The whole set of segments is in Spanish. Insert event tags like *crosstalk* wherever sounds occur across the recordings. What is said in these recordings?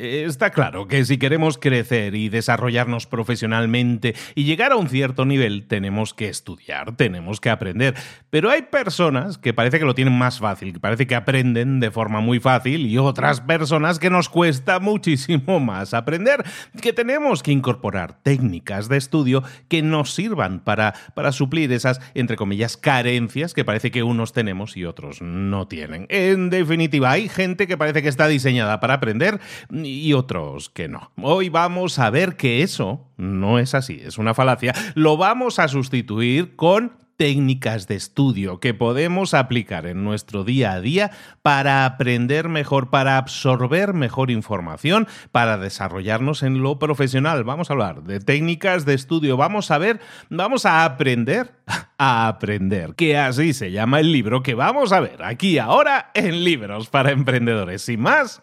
Eh, está claro que si queremos crecer y desarrollarnos profesionalmente y llegar a un cierto nivel, tenemos que estudiar, tenemos que aprender. Pero hay personas que parece que lo tienen más fácil, que parece que aprenden de forma muy fácil y otras personas que nos cuesta muchísimo más aprender, que tenemos que incorporar técnicas de estudio que nos sirvan para, para suplir esas, entre comillas, carencias que parece que unos tenemos y otros no tienen. En definitiva, hay gente que parece que está diseñada para aprender y otros que no. Hoy vamos a ver que eso no es así, es una falacia. Lo vamos a sustituir con técnicas de estudio que podemos aplicar en nuestro día a día para aprender mejor, para absorber mejor información, para desarrollarnos en lo profesional. Vamos a hablar de técnicas de estudio, vamos a ver, vamos a aprender *laughs* a aprender, que así se llama el libro que vamos a ver aquí ahora en Libros para Emprendedores. Sin más,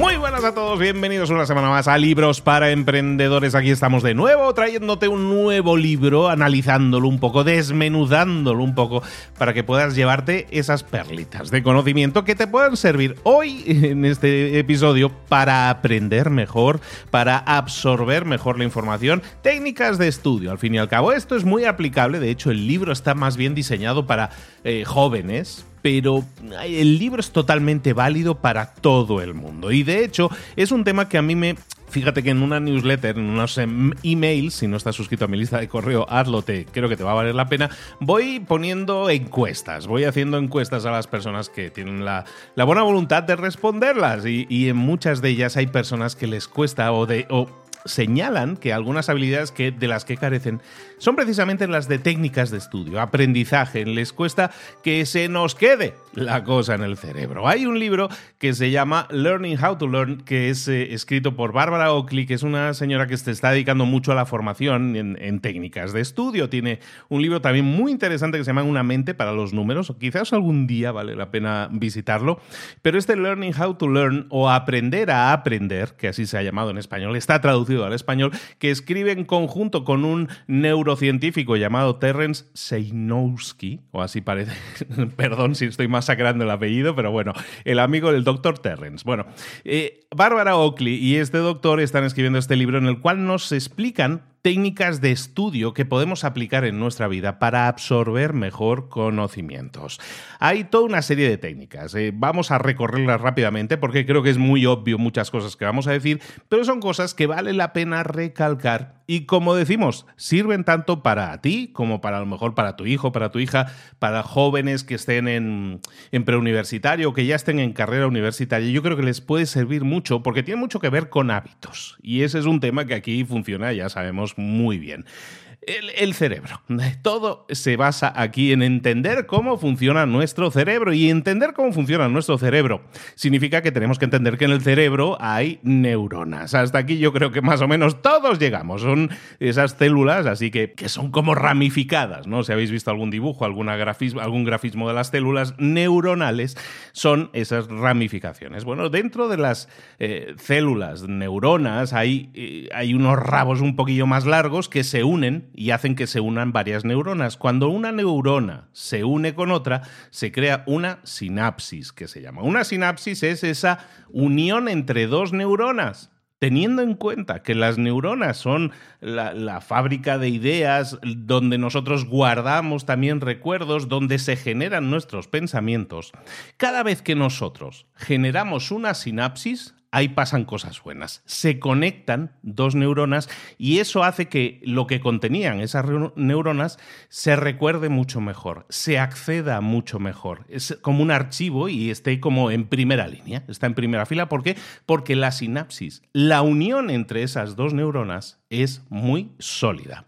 Muy buenas a todos, bienvenidos una semana más a Libros para Emprendedores. Aquí estamos de nuevo trayéndote un nuevo libro, analizándolo un poco, desmenudándolo un poco, para que puedas llevarte esas perlitas de conocimiento que te puedan servir hoy en este episodio para aprender mejor, para absorber mejor la información, técnicas de estudio. Al fin y al cabo, esto es muy aplicable, de hecho el libro está más bien diseñado para eh, jóvenes, pero el libro es totalmente válido para todo el mundo. Y de hecho, es un tema que a mí me. Fíjate que en una newsletter, en unos em, emails, si no estás suscrito a mi lista de correo, hazlo, te, creo que te va a valer la pena. Voy poniendo encuestas, voy haciendo encuestas a las personas que tienen la, buena voluntad de responderlas. Y, en muchas de ellas hay personas que les cuesta o de. Señalan que algunas habilidades que, de las que carecen son precisamente las de técnicas de estudio, aprendizaje. Les cuesta que se nos quede la cosa en el cerebro. Hay un libro que se llama Learning How to Learn, que es eh, escrito por Bárbara Oakley, que es una señora que se está dedicando mucho a la formación en, técnicas de estudio. Tiene un libro también muy interesante que se llama Una mente para los números. Quizás algún día vale la pena visitarlo. Pero este Learning How to Learn o Aprender a Aprender, que así se ha llamado en español, está traducido al español, que escribe en conjunto con un neuro científico llamado Terence Seinowski, o así parece, *laughs* perdón si estoy masacrando el apellido, pero bueno, el amigo del doctor Terrence. Bueno, eh, Bárbara Oakley y este doctor están escribiendo este libro en el cual nos explican técnicas de estudio que podemos aplicar en nuestra vida para absorber mejor conocimientos. Hay toda una serie de técnicas. Eh, vamos a recorrerlas rápidamente porque creo que es muy obvio muchas cosas que vamos a decir, pero son cosas que vale la pena recalcar y como decimos, sirven tanto para ti como para a lo mejor para tu hijo, para tu hija, para jóvenes que estén en, en preuniversitario que ya estén en carrera universitaria. Yo creo que les puede servir mucho porque tiene mucho que ver con hábitos y ese es un tema que aquí funciona, ya sabemos muy bien. El, cerebro. Todo se basa aquí en entender cómo funciona nuestro cerebro. Y entender cómo funciona nuestro cerebro significa que tenemos que entender que en el cerebro hay neuronas. Hasta aquí yo creo que más o menos todos llegamos. Son esas células, así que, que son como ramificadas, ¿no? Si habéis visto algún dibujo, alguna algún grafismo de las células neuronales, son esas ramificaciones. Bueno, dentro de las eh, células, neuronas, hay, eh, hay unos rabos un poquillo más largos que se unen y hacen que se unan varias neuronas. Cuando una neurona se une con otra, se crea una sinapsis, que se llama. Una sinapsis es esa unión entre dos neuronas teniendo en cuenta que las neuronas son la, fábrica de ideas, donde nosotros guardamos también recuerdos, donde se generan nuestros pensamientos, cada vez que nosotros generamos una sinapsis, ahí pasan cosas buenas. Se conectan dos neuronas y eso hace que lo que contenían esas neuronas se recuerde mucho mejor, se acceda mucho mejor. Es como un archivo y esté como en primera línea, está en primera fila. ¿Por qué? Porque la sinapsis, la unión entre esas dos neuronas es muy sólida.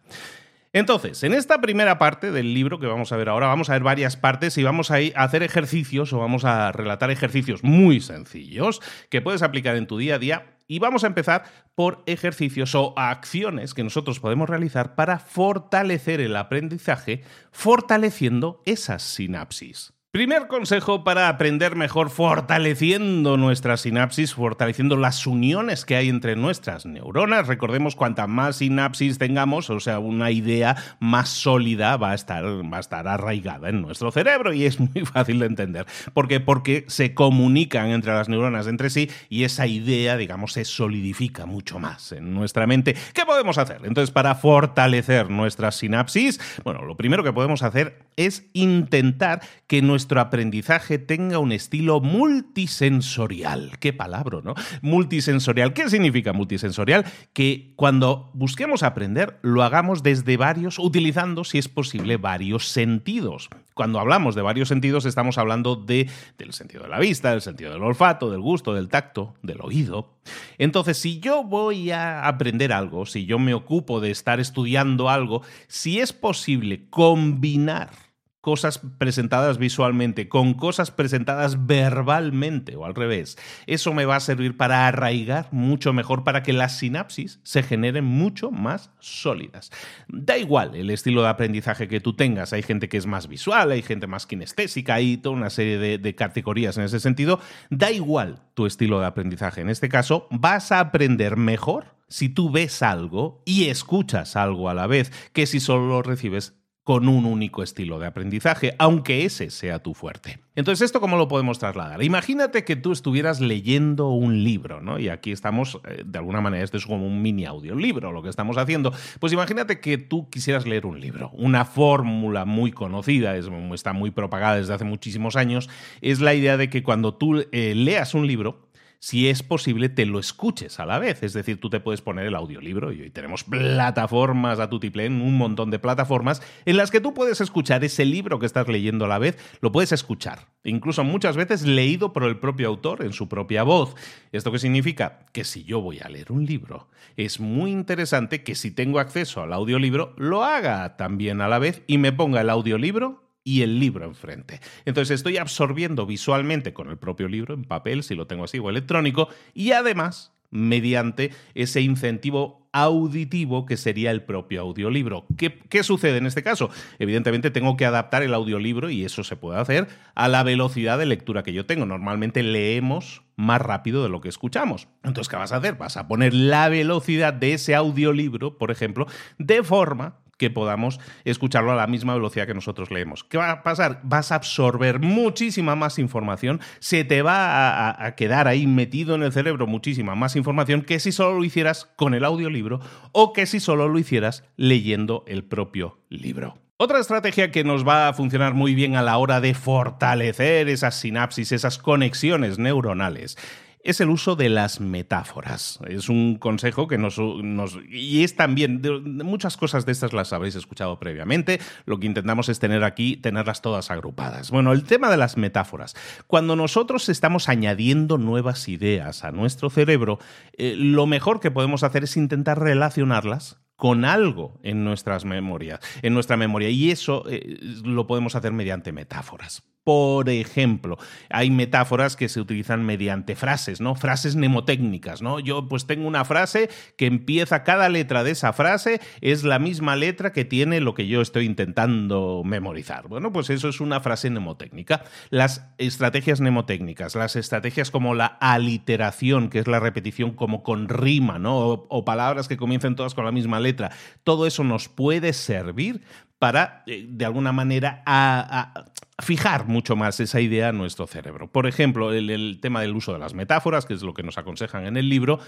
Entonces, en esta primera parte del libro que vamos a ver ahora, vamos a ver varias partes y vamos a, hacer ejercicios o vamos a relatar ejercicios muy sencillos que puedes aplicar en tu día a día y vamos a empezar por ejercicios o acciones que nosotros podemos realizar para fortalecer el aprendizaje, fortaleciendo esas sinapsis. Primer consejo para aprender mejor fortaleciendo nuestra sinapsis, fortaleciendo las uniones que hay entre nuestras neuronas. Recordemos, cuanta más sinapsis tengamos, o sea, una idea más sólida va a estar, va a estar arraigada en nuestro cerebro y es muy *laughs* fácil de entender. ¿Por qué? Porque se comunican entre las neuronas entre sí y esa idea, digamos, se solidifica mucho más en nuestra mente. ¿Qué podemos hacer? Entonces, para fortalecer nuestras sinapsis, bueno, lo primero que podemos hacer es intentar que nuestra nuestro aprendizaje tenga un estilo multisensorial. Qué palabra, ¿no? Multisensorial. ¿Qué significa multisensorial? Que cuando busquemos aprender lo hagamos desde varios, utilizando, si es posible, varios sentidos. Cuando hablamos de varios sentidos estamos hablando de, del sentido de la vista, del sentido del olfato, del gusto, del tacto, del oído. Entonces, si yo voy a aprender algo, si yo me ocupo de estar estudiando algo, si es posible combinar cosas presentadas visualmente con cosas presentadas verbalmente o al revés. Eso me va a servir para arraigar mucho mejor, para que las sinapsis se generen mucho más sólidas. Da igual el estilo de aprendizaje que tú tengas. Hay gente que es más visual, hay gente más kinestésica, hay toda una serie de, de categorías en ese sentido. Da igual tu estilo de aprendizaje. En este caso, vas a aprender mejor si tú ves algo y escuchas algo a la vez que si solo lo recibes con un único estilo de aprendizaje, aunque ese sea tu fuerte. Entonces, ¿esto cómo lo podemos trasladar? Imagínate que tú estuvieras leyendo un libro, ¿no? Y aquí estamos, eh, de alguna manera, esto es como un mini audiolibro lo que estamos haciendo. Pues imagínate que tú quisieras leer un libro. Una fórmula muy conocida, está muy propagada desde hace muchísimos años, es la idea de que cuando tú eh, leas un libro, si es posible, te lo escuches a la vez. Es decir, tú te puedes poner el audiolibro y hoy tenemos plataformas a tutiplén, un montón de plataformas en las que tú puedes escuchar ese libro que estás leyendo a la vez, lo puedes escuchar. Incluso muchas veces leído por el propio autor en su propia voz. ¿Esto qué significa? Que si yo voy a leer un libro, es muy interesante que si tengo acceso al audiolibro, lo haga también a la vez y me ponga el audiolibro y el libro enfrente. Entonces estoy absorbiendo visualmente con el propio libro en papel, si lo tengo así, o electrónico, y además mediante ese incentivo auditivo que sería el propio audiolibro. ¿Qué, ¿Qué, sucede en este caso? Evidentemente tengo que adaptar el audiolibro, y eso se puede hacer, a la velocidad de lectura que yo tengo. Normalmente leemos más rápido de lo que escuchamos. Entonces, ¿qué vas a hacer? Vas a poner la velocidad de ese audiolibro, por ejemplo, de forma que podamos escucharlo a la misma velocidad que nosotros leemos. ¿Qué va a pasar? Vas a absorber muchísima más información, se te va a, quedar ahí metido en el cerebro muchísima más información que si solo lo hicieras con el audiolibro o que si solo lo hicieras leyendo el propio libro. Otra estrategia que nos va a funcionar muy bien a la hora de fortalecer esas sinapsis, esas conexiones neuronales, es el uso de las metáforas. Es un consejo que nos... y es también... muchas cosas de estas las habréis escuchado previamente. Lo que intentamos es tener aquí, tenerlas todas agrupadas. Bueno, el tema de las metáforas. Cuando nosotros estamos añadiendo nuevas ideas a nuestro cerebro, eh, lo mejor que podemos hacer es intentar relacionarlas con algo en nuestras memorias, en nuestra memoria. Y eso eh, lo podemos hacer mediante metáforas. Por ejemplo, hay metáforas que se utilizan mediante frases, ¿no? Frases mnemotécnicas, ¿no? Yo pues tengo una frase que empieza, cada letra de esa frase es la misma letra que tiene lo que yo estoy intentando memorizar. Bueno, pues eso es una frase mnemotécnica. Las estrategias mnemotécnicas, las estrategias como la aliteración, que es la repetición como con rima, ¿no? O, palabras que comiencen todas con la misma letra, todo eso nos puede servir para, eh, de alguna manera, fijar mucho más esa idea en nuestro cerebro. Por ejemplo, el, tema del uso de las metáforas, que es lo que nos aconsejan en el libro.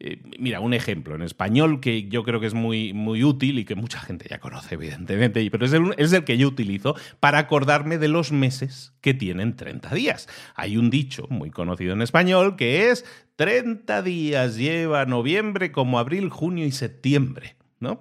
Eh, mira, un ejemplo en español que yo creo que es muy, muy útil y que mucha gente ya conoce, evidentemente, pero es el, es el que yo utilizo para acordarme de los meses que tienen 30 días. Hay un dicho muy conocido en español que es 30 días lleva noviembre como abril, junio y septiembre.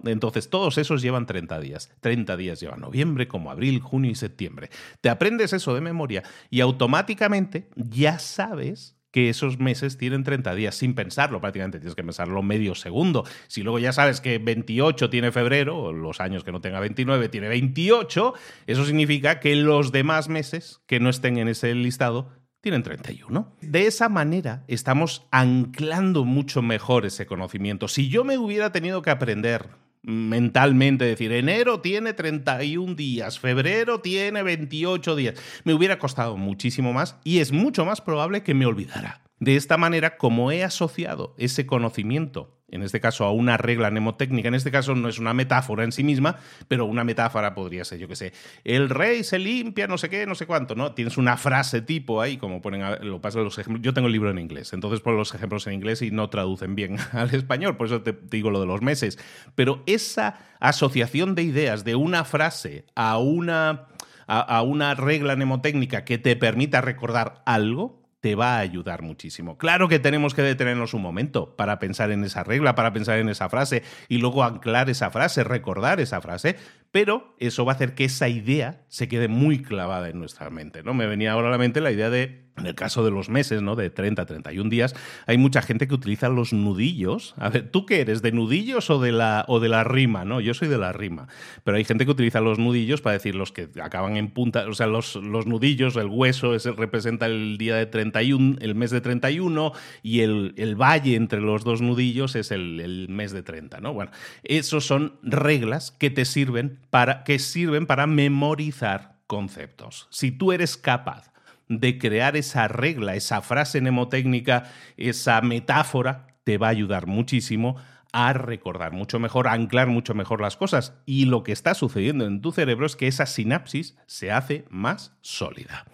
Entonces, todos esos llevan 30 días. 30 días llevan noviembre, como abril, junio y septiembre. Te aprendes eso de memoria y automáticamente ya sabes que esos meses tienen 30 días sin pensarlo, prácticamente tienes que pensarlo medio segundo. Si luego ya sabes que 28 tiene febrero, o los años que no tenga 29 tiene 28, eso significa que los demás meses que no estén en ese listado tienen 31. De esa manera estamos anclando mucho mejor ese conocimiento. Si yo me hubiera tenido que aprender mentalmente, decir, enero tiene 31 días, febrero tiene 28 días, me hubiera costado muchísimo más y es mucho más probable que me olvidara. De esta manera, como he asociado ese conocimiento en este caso a una regla mnemotécnica, en este caso no es una metáfora en sí misma, pero una metáfora podría ser, yo que sé, el rey se limpia, no sé qué, no sé cuánto, ¿no? Tienes una frase tipo ahí, como ponen, lo pasa los ejemplos, yo tengo el libro en inglés, entonces pongo los ejemplos en inglés y no traducen bien *laughs* al español, por eso te digo lo de los meses, pero esa asociación de ideas de una frase a una, a una regla mnemotécnica que te permita recordar algo, te va a ayudar muchísimo. Claro que tenemos que detenernos un momento para pensar en esa regla, para pensar en esa frase y luego anclar esa frase, recordar esa frase, pero eso va a hacer que esa idea se quede muy clavada en nuestra mente. ¿no? Me venía ahora a la mente la idea de en el caso de los meses, ¿no? De 30 a 31 días, hay mucha gente que utiliza los nudillos. A ver, ¿tú qué eres? ¿De nudillos o de la, o de la rima? No, yo soy de la rima. Pero hay gente que utiliza los nudillos para decir los que acaban en punta. O sea, los, los nudillos, el hueso, ese representa el día de 31, el mes de 31, y el, el valle entre los dos nudillos es el, el mes de 30, ¿no? Bueno, esos son reglas que te sirven que sirven para memorizar conceptos. Si tú eres capaz de crear esa regla, esa frase mnemotécnica, esa metáfora, te va a ayudar muchísimo a recordar mucho mejor, a anclar mucho mejor las cosas. Y lo que está sucediendo en tu cerebro es que esa sinapsis se hace más sólida.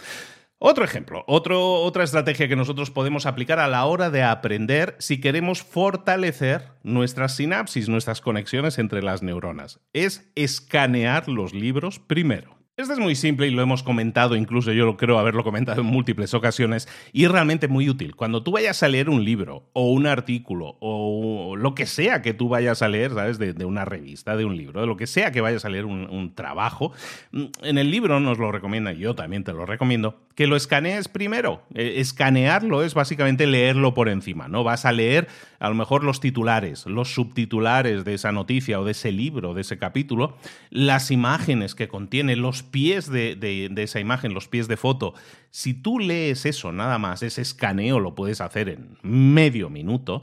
Otro ejemplo, otra estrategia que nosotros podemos aplicar a la hora de aprender si queremos fortalecer nuestras sinapsis, nuestras conexiones entre las neuronas, es escanear los libros primero. Este es muy simple y lo hemos comentado, incluso yo creo haberlo comentado en múltiples ocasiones, y realmente muy útil. Cuando tú vayas a leer un libro o un artículo o lo que sea que tú vayas a leer, ¿sabes? De, una revista, de un libro, de lo que sea que vayas a leer un, trabajo, mm, en el libro nos lo recomienda, yo también te lo recomiendo, que lo escanees primero. E, escanearlo es básicamente leerlo por encima, ¿no? Vas a leer a lo mejor los titulares, los subtitulares de esa noticia o de ese libro, de ese capítulo, las imágenes que contiene, los pies de, esa imagen, los pies de foto, si tú lees eso nada más, ese escaneo lo puedes hacer en medio minuto,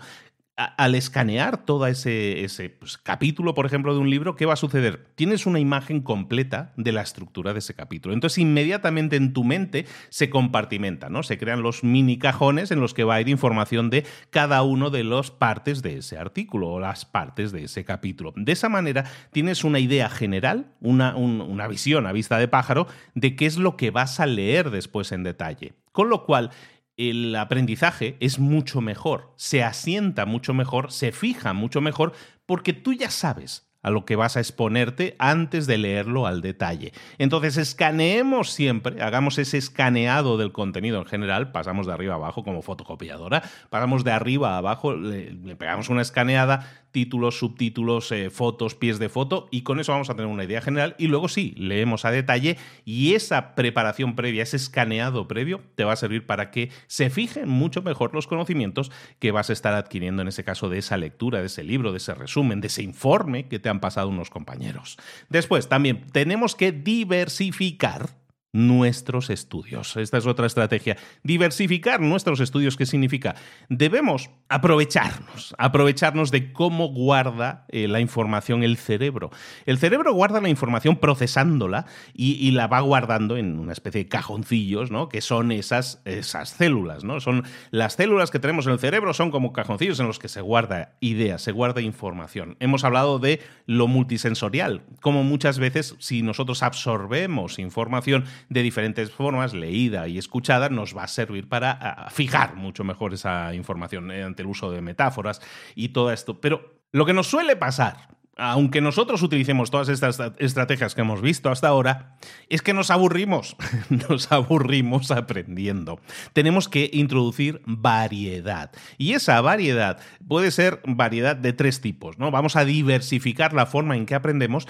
al escanear todo ese, pues, capítulo, por ejemplo, de un libro, ¿qué va a suceder? Tienes una imagen completa de la estructura de ese capítulo. Entonces, inmediatamente en tu mente se compartimenta, ¿no? Se crean los mini cajones en los que va a ir información de cada uno de las partes de ese artículo o las partes de ese capítulo. De esa manera, tienes una idea general, una visión a vista de pájaro de qué es lo que vas a leer después en detalle. Con lo cual, el aprendizaje es mucho mejor, se asienta mucho mejor, se fija mucho mejor, porque tú ya sabes a lo que vas a exponerte antes de leerlo al detalle. Entonces, escaneemos siempre, hagamos ese escaneado del contenido en general, pasamos de arriba a abajo como fotocopiadora, pasamos de arriba a abajo, le, pegamos una escaneada, títulos, subtítulos, eh, fotos, pies de foto, y con eso vamos a tener una idea general. Y luego sí, leemos a detalle y esa preparación previa, ese escaneado previo, te va a servir para que se fijen mucho mejor los conocimientos que vas a estar adquiriendo en ese caso de esa lectura, de ese libro, de ese resumen, de ese informe que te han pasado unos compañeros. Después, también tenemos que diversificar nuestros estudios. Esta es otra estrategia. Diversificar nuestros estudios, ¿qué significa? Debemos aprovecharnos, aprovecharnos de cómo guarda eh, la información el cerebro. El cerebro guarda la información procesándola y, la va guardando en una especie de cajoncillos, ¿no? Que son esas, esas células, ¿no? Son las células que tenemos en el cerebro, son como cajoncillos en los que se guarda ideas, se guarda información. Hemos hablado de lo multisensorial, como muchas veces si nosotros absorbemos información, de diferentes formas, leída y escuchada, nos va a servir para fijar mucho mejor esa información eh, ante el uso de metáforas y todo esto. Pero lo que nos suele pasar aunque nosotros utilicemos todas estas estrategias que hemos visto hasta ahora, es que nos aburrimos, *laughs* nos aburrimos aprendiendo. Tenemos que introducir variedad. Y esa variedad puede ser variedad de tres tipos, ¿no? Vamos a diversificar la forma en que aprendemos,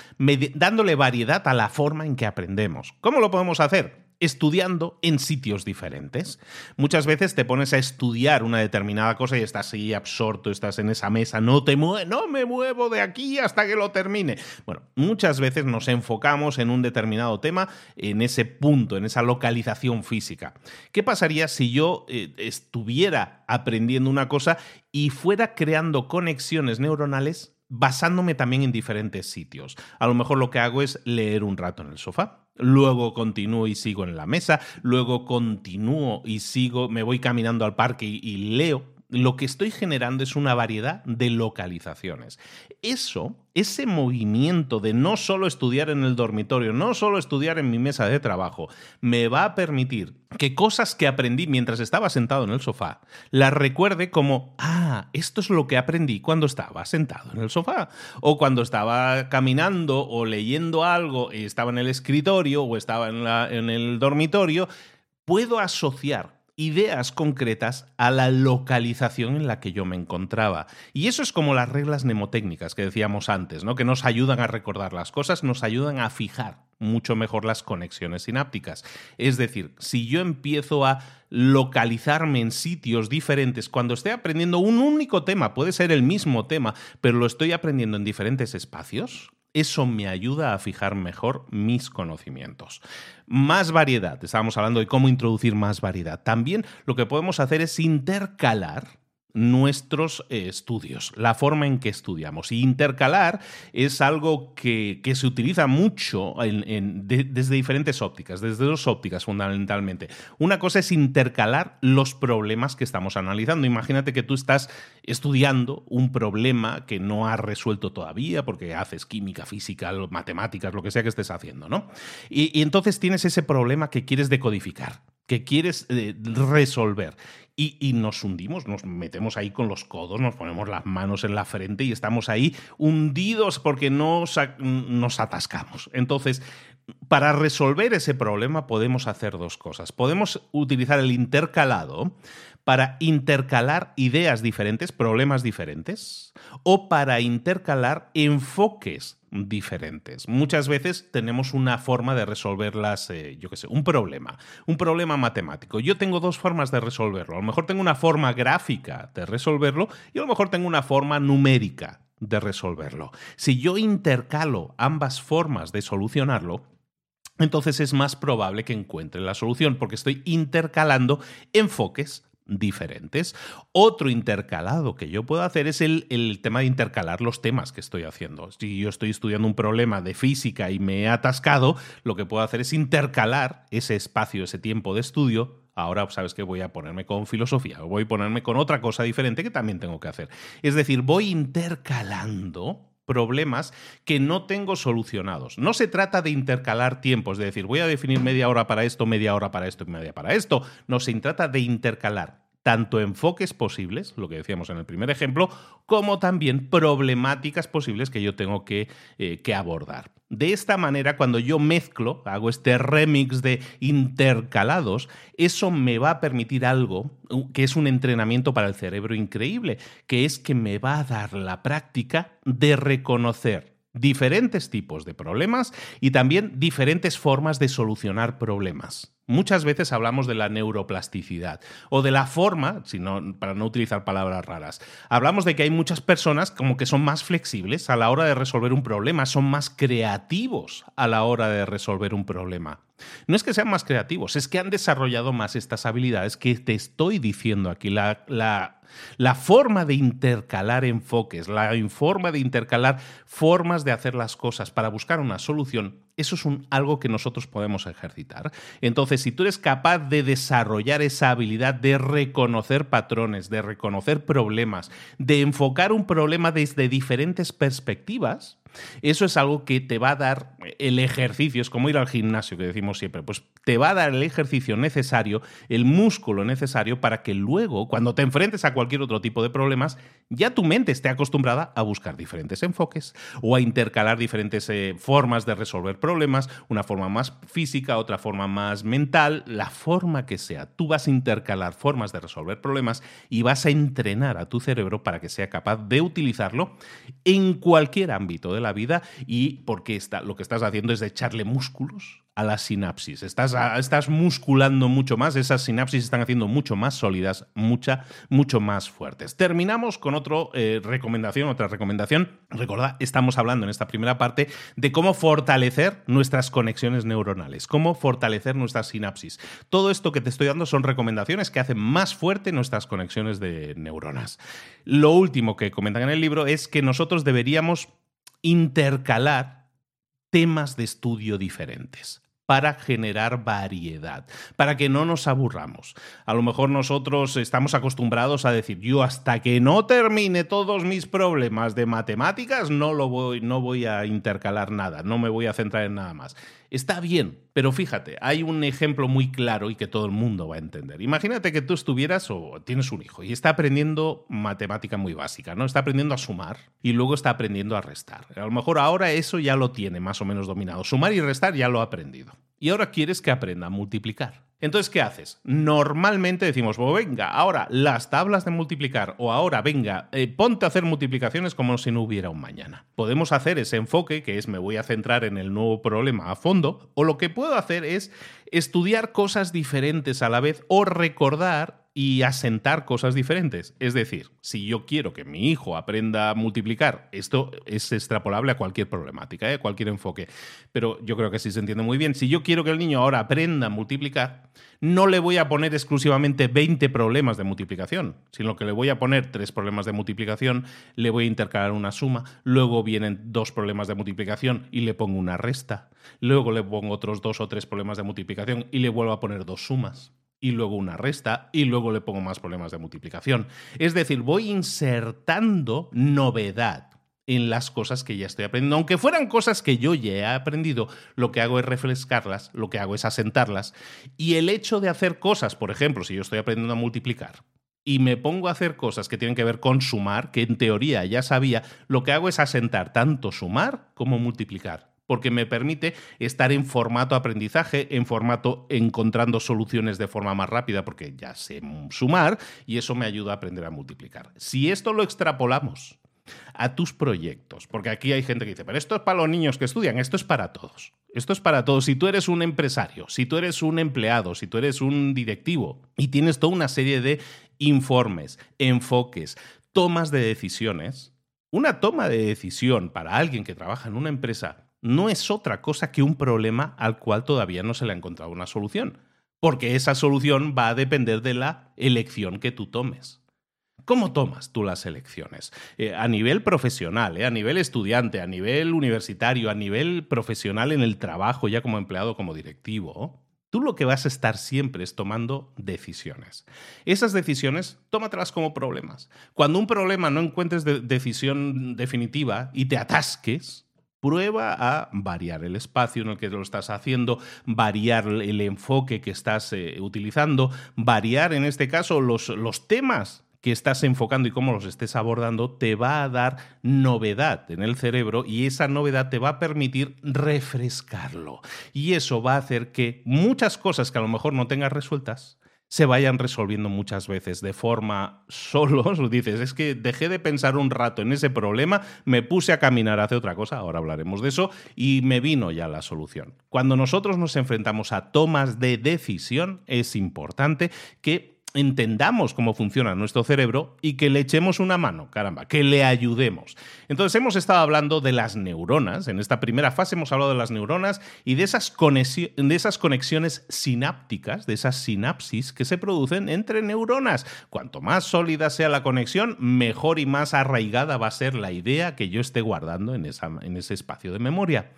dándole variedad a la forma en que aprendemos. ¿Cómo lo podemos hacer? Estudiando en sitios diferentes. Muchas veces te pones a estudiar una determinada cosa y estás ahí absorto, estás en esa mesa, no te no me muevo de aquí hasta que lo termine. Bueno, muchas veces nos enfocamos en un determinado tema, en ese punto, en esa localización física. ¿Qué pasaría si yo eh, estuviera aprendiendo una cosa y fuera creando conexiones neuronales basándome también en diferentes sitios. A lo mejor lo que hago es leer un rato en el sofá, luego continúo y sigo en la mesa, luego continúo y sigo, me voy caminando al parque y, leo lo que estoy generando es una variedad de localizaciones. Eso, ese movimiento de no solo estudiar en el dormitorio, no solo estudiar en mi mesa de trabajo, me va a permitir que cosas que aprendí mientras estaba sentado en el sofá, las recuerde como, ah, esto es lo que aprendí cuando estaba sentado en el sofá, o cuando estaba caminando o leyendo algo, estaba en el escritorio o estaba en, en el dormitorio, puedo asociar ideas concretas a la localización en la que yo me encontraba. Y eso es como las reglas mnemotécnicas que decíamos antes, ¿no? que nos ayudan a recordar las cosas, nos ayudan a fijar mucho mejor las conexiones sinápticas. Es decir, si yo empiezo a localizarme en sitios diferentes cuando estoy aprendiendo un único tema, puede ser el mismo tema, pero lo estoy aprendiendo en diferentes espacios, eso me ayuda a fijar mejor mis conocimientos. Más variedad, estábamos hablando de cómo introducir más variedad. También lo que podemos hacer es intercalar nuestros eh, estudios, la forma en que estudiamos. Y intercalar es algo que, se utiliza mucho desde diferentes ópticas, desde dos ópticas fundamentalmente. Una cosa es intercalar los problemas que estamos analizando. Imagínate que tú estás estudiando un problema que no has resuelto todavía porque haces química, física, matemáticas, lo que sea que estés haciendo, ¿no? y, y entonces tienes ese problema que quieres decodificar que quieres eh, resolver. Y, nos hundimos, nos metemos ahí con los codos, nos ponemos las manos en la frente y estamos ahí hundidos porque nos, nos atascamos. Entonces, para resolver ese problema podemos hacer dos cosas. Podemos utilizar el intercalado para intercalar ideas diferentes, problemas diferentes, o para intercalar enfoques diferentes. Muchas veces tenemos una forma de resolverlas, eh, yo qué sé, un problema, un problema matemático. Yo tengo dos formas de resolverlo. A lo mejor tengo una forma gráfica de resolverlo y a lo mejor tengo una forma numérica de resolverlo. Si yo intercalo ambas formas de solucionarlo, entonces es más probable que encuentre la solución porque estoy intercalando enfoques diferentes. Otro intercalado que yo puedo hacer es el, el, tema de intercalar los temas que estoy haciendo. Si yo estoy estudiando un problema de física y me he atascado, lo que puedo hacer es intercalar ese espacio, ese tiempo de estudio. Ahora sabes que voy a ponerme con filosofía o voy a ponerme con otra cosa diferente que también tengo que hacer. Es decir, voy intercalando problemas que no tengo solucionados. No se trata de intercalar tiempos, de decir, voy a definir media hora para esto, media hora para esto y media para esto. No, se trata de intercalar tanto enfoques posibles, lo que decíamos en el primer ejemplo, como también problemáticas posibles que yo tengo que, eh, que, abordar. De esta manera, cuando yo mezclo, hago este remix de intercalados, eso me va a permitir algo que es un entrenamiento para el cerebro increíble, que es que me va a dar la práctica de reconocer diferentes tipos de problemas y también diferentes formas de solucionar problemas. Muchas veces hablamos de la neuroplasticidad o de la forma, para no utilizar palabras raras. Hablamos de que hay muchas personas como que son más flexibles a la hora de resolver un problema, son más creativos a la hora de resolver un problema. No es que sean más creativos, es que han desarrollado más estas habilidades que te estoy diciendo aquí. La, la forma de intercalar enfoques, la forma de intercalar formas de hacer las cosas para buscar una solución, eso es algo que nosotros podemos ejercitar. Entonces, si tú eres capaz de desarrollar esa habilidad de reconocer patrones, de reconocer problemas, de enfocar un problema desde diferentes perspectivas, eso es algo que te va a dar el ejercicio, es como ir al gimnasio que decimos siempre, pues te va a dar el ejercicio necesario, el músculo necesario para que luego, cuando te enfrentes a cualquier otro tipo de problemas, ya tu mente esté acostumbrada a buscar diferentes enfoques o a intercalar diferentes eh, formas de resolver problemas, una forma más física, otra forma más mental, la forma que sea. Tú vas a intercalar formas de resolver problemas y vas a entrenar a tu cerebro para que sea capaz de utilizarlo en cualquier ámbito de la vida y porque está, lo que estás haciendo es echarle músculos a la sinapsis. Estás, estás musculando mucho más, esas sinapsis están haciendo mucho más sólidas, mucha, mucho más fuertes. Terminamos con otra eh, recomendación, otra recomendación. Recordad, estamos hablando en esta primera parte de cómo fortalecer nuestras conexiones neuronales, cómo fortalecer nuestras sinapsis. Todo esto que te estoy dando son recomendaciones que hacen más fuerte nuestras conexiones de neuronas. Lo último que comentan en el libro es que nosotros deberíamos intercalar temas de estudio diferentes para generar variedad, para que no nos aburramos. A lo mejor nosotros estamos acostumbrados a decir, yo hasta que no termine todos mis problemas de matemáticas, no, lo voy, no voy a intercalar nada, no me voy a centrar en nada más. Está bien, pero fíjate, hay un ejemplo muy claro y que todo el mundo va a entender. Imagínate que tú estuvieras o tienes un hijo y está aprendiendo matemática muy básica, ¿no? Está aprendiendo a sumar y luego está aprendiendo a restar. A lo mejor ahora eso ya lo tiene más o menos dominado. Sumar y restar ya lo ha aprendido. Y ahora quieres que aprenda a multiplicar. Entonces, ¿qué haces? Normalmente decimos, venga, ahora las tablas de multiplicar o ahora, venga, eh, ponte a hacer multiplicaciones como si no hubiera un mañana. Podemos hacer ese enfoque, que es me voy a centrar en el nuevo problema a fondo, o lo que puedo hacer es estudiar cosas diferentes a la vez o recordar y asentar cosas diferentes. Es decir, si yo quiero que mi hijo aprenda a multiplicar, esto es extrapolable a cualquier problemática, a ¿eh? cualquier enfoque, pero yo creo que sí se entiende muy bien. Si yo quiero que el niño ahora aprenda a multiplicar, no le voy a poner exclusivamente 20 problemas de multiplicación, sino que le voy a poner tres problemas de multiplicación, le voy a intercalar una suma, luego vienen dos problemas de multiplicación y le pongo una resta, luego le pongo otros dos o tres problemas de multiplicación y le vuelvo a poner dos sumas y luego una resta y luego le pongo más problemas de multiplicación. Es decir, voy insertando novedad en las cosas que ya estoy aprendiendo. Aunque fueran cosas que yo ya he aprendido, lo que hago es refrescarlas, lo que hago es asentarlas. Y el hecho de hacer cosas, por ejemplo, si yo estoy aprendiendo a multiplicar, y me pongo a hacer cosas que tienen que ver con sumar, que en teoría ya sabía, lo que hago es asentar tanto sumar como multiplicar porque me permite estar en formato aprendizaje, en formato encontrando soluciones de forma más rápida, porque ya sé sumar y eso me ayuda a aprender a multiplicar. Si esto lo extrapolamos a tus proyectos, porque aquí hay gente que dice, pero esto es para los niños que estudian, esto es para todos. Esto es para todos. Si tú eres un empresario, si tú eres un empleado, si tú eres un directivo y tienes toda una serie de informes, enfoques, tomas de decisiones, una toma de decisión para alguien que trabaja en una empresa no es otra cosa que un problema al cual todavía no se le ha encontrado una solución, porque esa solución va a depender de la elección que tú tomes. ¿Cómo tomas tú las elecciones? Eh, a nivel profesional, eh, a nivel estudiante, a nivel universitario, a nivel profesional en el trabajo, ya como empleado, como directivo, tú lo que vas a estar siempre es tomando decisiones. Esas decisiones, tómatelas como problemas. Cuando un problema no encuentres decisión definitiva y te atasques, Prueba a variar el espacio en el que lo estás haciendo, variar el enfoque que estás eh, utilizando, variar en este caso los, los temas que estás enfocando y cómo los estés abordando, te va a dar novedad en el cerebro y esa novedad te va a permitir refrescarlo. Y eso va a hacer que muchas cosas que a lo mejor no tengas resueltas, se vayan resolviendo muchas veces de forma *laughs* solos. Dices, es que dejé de pensar un rato en ese problema, me puse a caminar hacia otra cosa, ahora hablaremos de eso, y me vino ya la solución. Cuando nosotros nos enfrentamos a tomas de decisión, es importante que entendamos cómo funciona nuestro cerebro y que le echemos una mano, caramba, que le ayudemos. Entonces hemos estado hablando de las neuronas, en esta primera fase hemos hablado de las neuronas y de esas, de esas conexiones sinápticas, de esas sinapsis que se producen entre neuronas. Cuanto más sólida sea la conexión, mejor y más arraigada va a ser la idea que yo esté guardando en, ese espacio de memoria.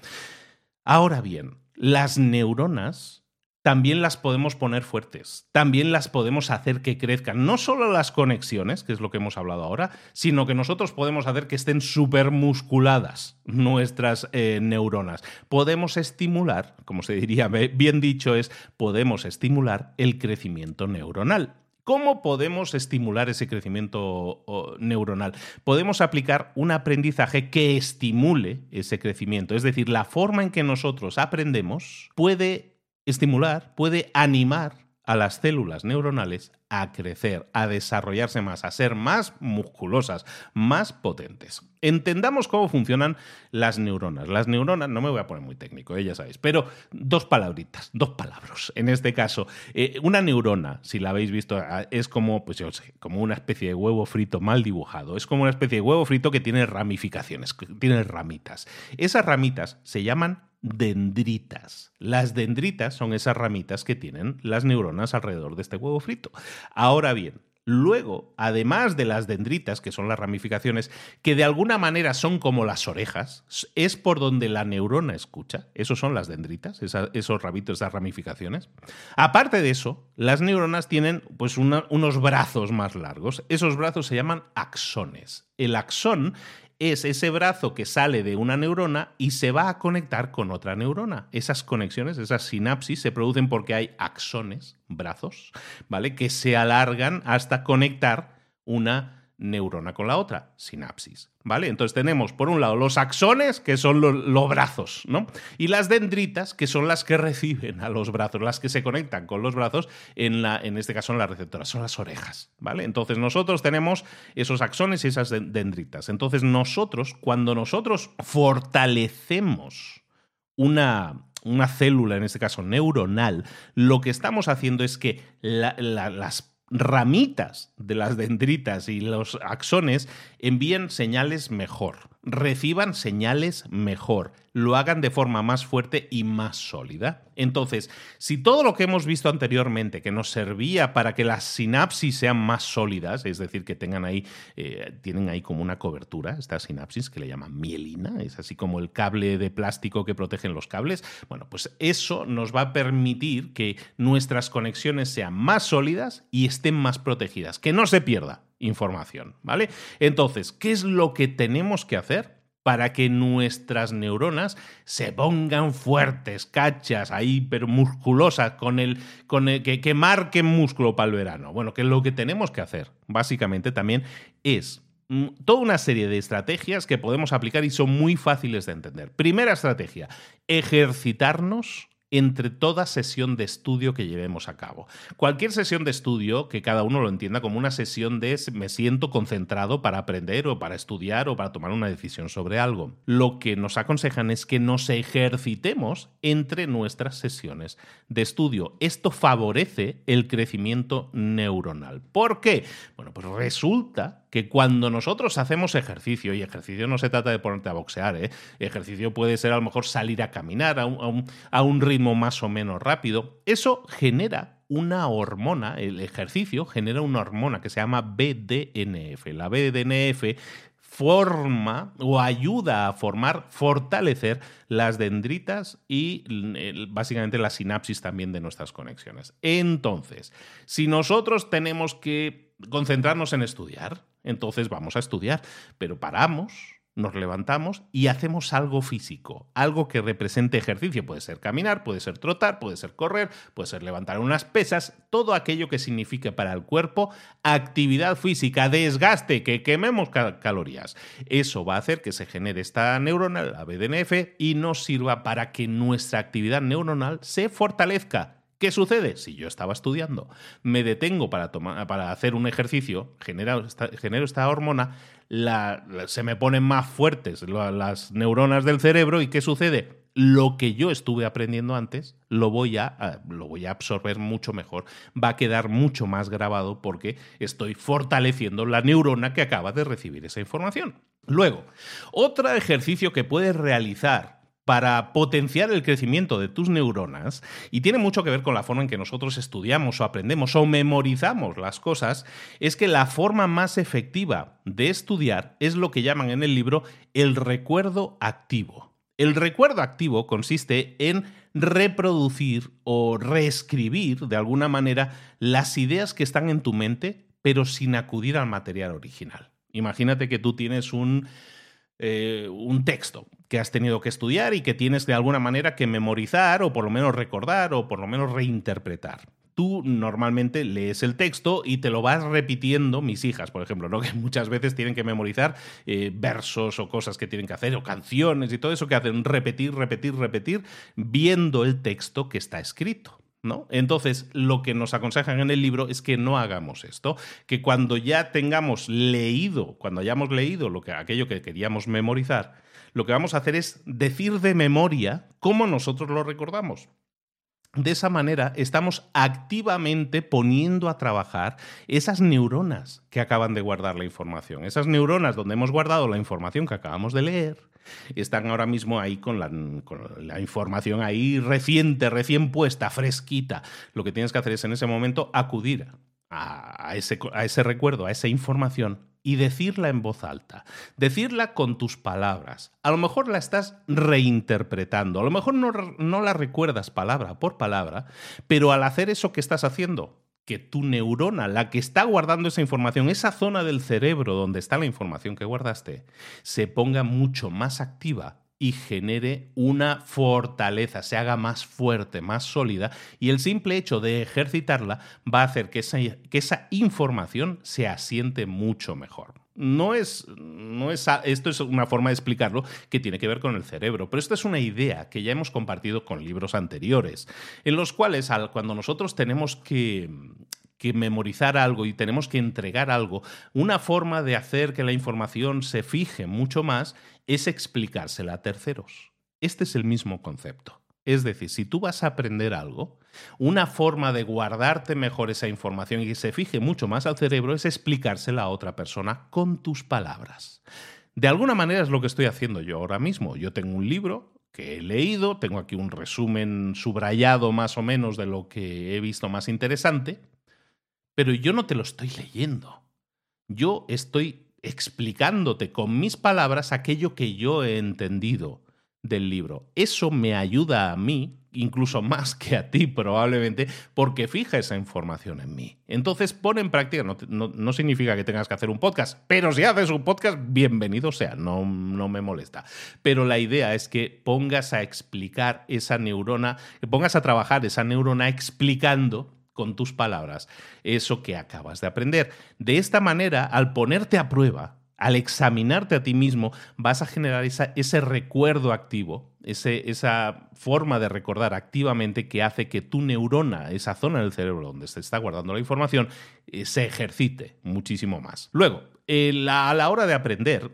Ahora bien, las neuronas también las podemos poner fuertes, también las podemos hacer que crezcan. No solo las conexiones, que es lo que hemos hablado ahora, sino que nosotros podemos hacer que estén supermusculadas nuestras eh, neuronas. Podemos estimular, como se diría bien dicho, es podemos estimular el crecimiento neuronal. ¿Cómo podemos estimular ese crecimiento neuronal? Podemos aplicar un aprendizaje que estimule ese crecimiento. Es decir, la forma en que nosotros aprendemos puede estimular, puede animar a las células neuronales a crecer, a desarrollarse más, a ser más musculosas, más potentes. Entendamos cómo funcionan las neuronas. Las neuronas, no me voy a poner muy técnico, eh, ya sabéis, pero dos palabritas, dos palabras. En este caso, eh, una neurona, si la habéis visto, ah, es como, pues yo sé, como una especie de huevo frito mal dibujado. Es como una especie de huevo frito que tiene ramificaciones, que tiene ramitas. Esas ramitas se llaman dendritas. Las dendritas son esas ramitas que tienen las neuronas alrededor de este huevo frito. Ahora bien, Luego, además de las dendritas, que son las ramificaciones, que de alguna manera son como las orejas, es por donde la neurona escucha. Esos son las dendritas, esos ramitos, esas ramificaciones. Aparte de eso, las neuronas tienen pues, unos brazos más largos. Esos brazos se llaman axones. El axón es ese brazo que sale de una neurona y se va a conectar con otra neurona. Esas conexiones, esas sinapsis se producen porque hay axones, brazos, ¿vale? Que se alargan hasta conectar una neurona con la otra, sinapsis. ¿Vale? Entonces tenemos por un lado los axones, que son los, brazos, ¿no? Y las dendritas, que son las que reciben a los brazos, las que se conectan con los brazos, en, la, en este caso en la receptora, son las orejas, ¿vale? Entonces nosotros tenemos esos axones y esas dendritas. Entonces nosotros, cuando nosotros fortalecemos una, una célula, en este caso neuronal, lo que estamos haciendo es que las ramitas de las dendritas y los axones envíen señales mejor, reciban señales mejor, lo hagan de forma más fuerte y más sólida. Entonces, si todo lo que hemos visto anteriormente, que nos servía para que las sinapsis sean más sólidas, es decir, que tengan ahí, eh, tienen ahí como una cobertura, estas sinapsis que le llaman mielina, es así como el cable de plástico que protegen los cables, bueno, pues eso nos va a permitir que nuestras conexiones sean más sólidas y estén más protegidas, que no se pierda información, ¿vale? Entonces, ¿qué es lo que tenemos que hacer? Para que nuestras neuronas se pongan fuertes, cachas, ahí, pero musculosas, con el, con el, que, que marquen músculo para el verano. Bueno, que lo que tenemos que hacer, básicamente, también es mm, toda una serie de estrategias que podemos aplicar y son muy fáciles de entender. Primera estrategia, ejercitarnos entre toda sesión de estudio que llevemos a cabo. Cualquier sesión de estudio, que cada uno lo entienda como una sesión de me siento concentrado para aprender o para estudiar o para tomar una decisión sobre algo. Lo que nos aconsejan es que nos ejercitemos entre nuestras sesiones de estudio. Esto favorece el crecimiento neuronal. ¿Por qué? Bueno, pues resulta que cuando nosotros hacemos ejercicio, y ejercicio no se trata de ponerte a boxear, ¿eh? ejercicio puede ser a lo mejor salir a caminar a un, a un ritmo más o menos rápido, eso genera una hormona, el ejercicio genera una hormona que se llama BDNF. La BDNF forma o ayuda a formar, fortalecer las dendritas y básicamente la sinapsis también de nuestras conexiones. Entonces, si nosotros tenemos que concentrarnos en estudiar, entonces vamos a estudiar, pero paramos, nos levantamos y hacemos algo físico, algo que represente ejercicio. Puede ser caminar, puede ser trotar, puede ser correr, puede ser levantar unas pesas, todo aquello que signifique para el cuerpo actividad física, desgaste, que quememos calorías. Eso va a hacer que se genere esta neurona, la BDNF, y nos sirva para que nuestra actividad neuronal se fortalezca ¿Qué sucede? Si yo estaba estudiando, me detengo para, tomar, para hacer un ejercicio, genero esta, esta hormona, se me ponen más fuertes las neuronas del cerebro y ¿qué sucede? Lo que yo estuve aprendiendo antes lo voy, a, lo voy a absorber mucho mejor, va a quedar mucho más grabado porque estoy fortaleciendo la neurona que acaba de recibir esa información. Luego, otro ejercicio que puedes realizar para potenciar el crecimiento de tus neuronas, y tiene mucho que ver con la forma en que nosotros estudiamos o aprendemos o memorizamos las cosas, es que la forma más efectiva de estudiar es lo que llaman en el libro el recuerdo activo. El recuerdo activo consiste en reproducir o reescribir de alguna manera las ideas que están en tu mente, pero sin acudir al material original. Imagínate que tú tienes un eh, un texto que has tenido que estudiar y que tienes de alguna manera que memorizar o por lo menos recordar o por lo menos reinterpretar. Tú normalmente lees el texto y te lo vas repitiendo, mis hijas, por ejemplo, ¿no? *laughs* que muchas veces tienen que memorizar eh, versos o cosas que tienen que hacer, o canciones y todo eso que hacen repetir, repetir, repetir, viendo el texto que está escrito. ¿No? Entonces, lo que nos aconsejan en el libro es que no hagamos esto, que cuando ya tengamos leído, cuando hayamos leído lo que, aquello que queríamos memorizar, lo que vamos a hacer es decir de memoria cómo nosotros lo recordamos. De esa manera estamos activamente poniendo a trabajar esas neuronas que acaban de guardar la información, esas neuronas donde hemos guardado la información que acabamos de leer, están ahora mismo ahí con la, información ahí reciente, recién puesta, fresquita. Lo que tienes que hacer es en ese momento acudir a, ese, a ese recuerdo, a esa información y decirla en voz alta, decirla con tus palabras. A lo mejor la estás reinterpretando, a lo mejor no, no, la recuerdas palabra por palabra, pero al hacer eso que estás haciendo, que tu neurona, la que está guardando esa información, esa zona del cerebro donde está la información que guardaste, se ponga mucho más activa y genere una fortaleza, se haga más fuerte, más sólida, y el simple hecho de ejercitarla va a hacer que esa, que esa información se asiente mucho mejor. No es, no es, esto es una forma de explicarlo que tiene que ver con el cerebro, pero esto es una idea que ya hemos compartido con libros anteriores, en los cuales cuando nosotros tenemos que, que memorizar algo y tenemos que entregar algo, una forma de hacer que la información se fije mucho más es explicársela a terceros. Este es el mismo concepto. Es decir, si tú vas a aprender algo, una forma de guardarte mejor esa información y que se fije mucho más al cerebro es explicársela a otra persona con tus palabras. De alguna manera es lo que estoy haciendo yo ahora mismo. Yo tengo un libro que he leído, tengo aquí un resumen subrayado más o menos de lo que he visto más interesante, pero yo no te lo estoy leyendo. Yo estoy explicándote con mis palabras aquello que yo he entendido del libro. Eso me ayuda a mí, incluso más *laughs* que a ti probablemente, porque fija esa información en mí. Entonces pon en práctica, no, significa que tengas que hacer un podcast, pero si haces un podcast, bienvenido sea, no, no me molesta. Pero la idea es que pongas a explicar esa neurona, que pongas a trabajar esa neurona explicando con tus palabras eso que acabas de aprender. De esta manera, al ponerte a prueba, al examinarte a ti mismo, vas a generar ese recuerdo activo, esa forma de recordar activamente que hace que tu neurona, esa zona del cerebro donde se está guardando la información, eh, se ejercite muchísimo más. Luego, a la hora de aprender,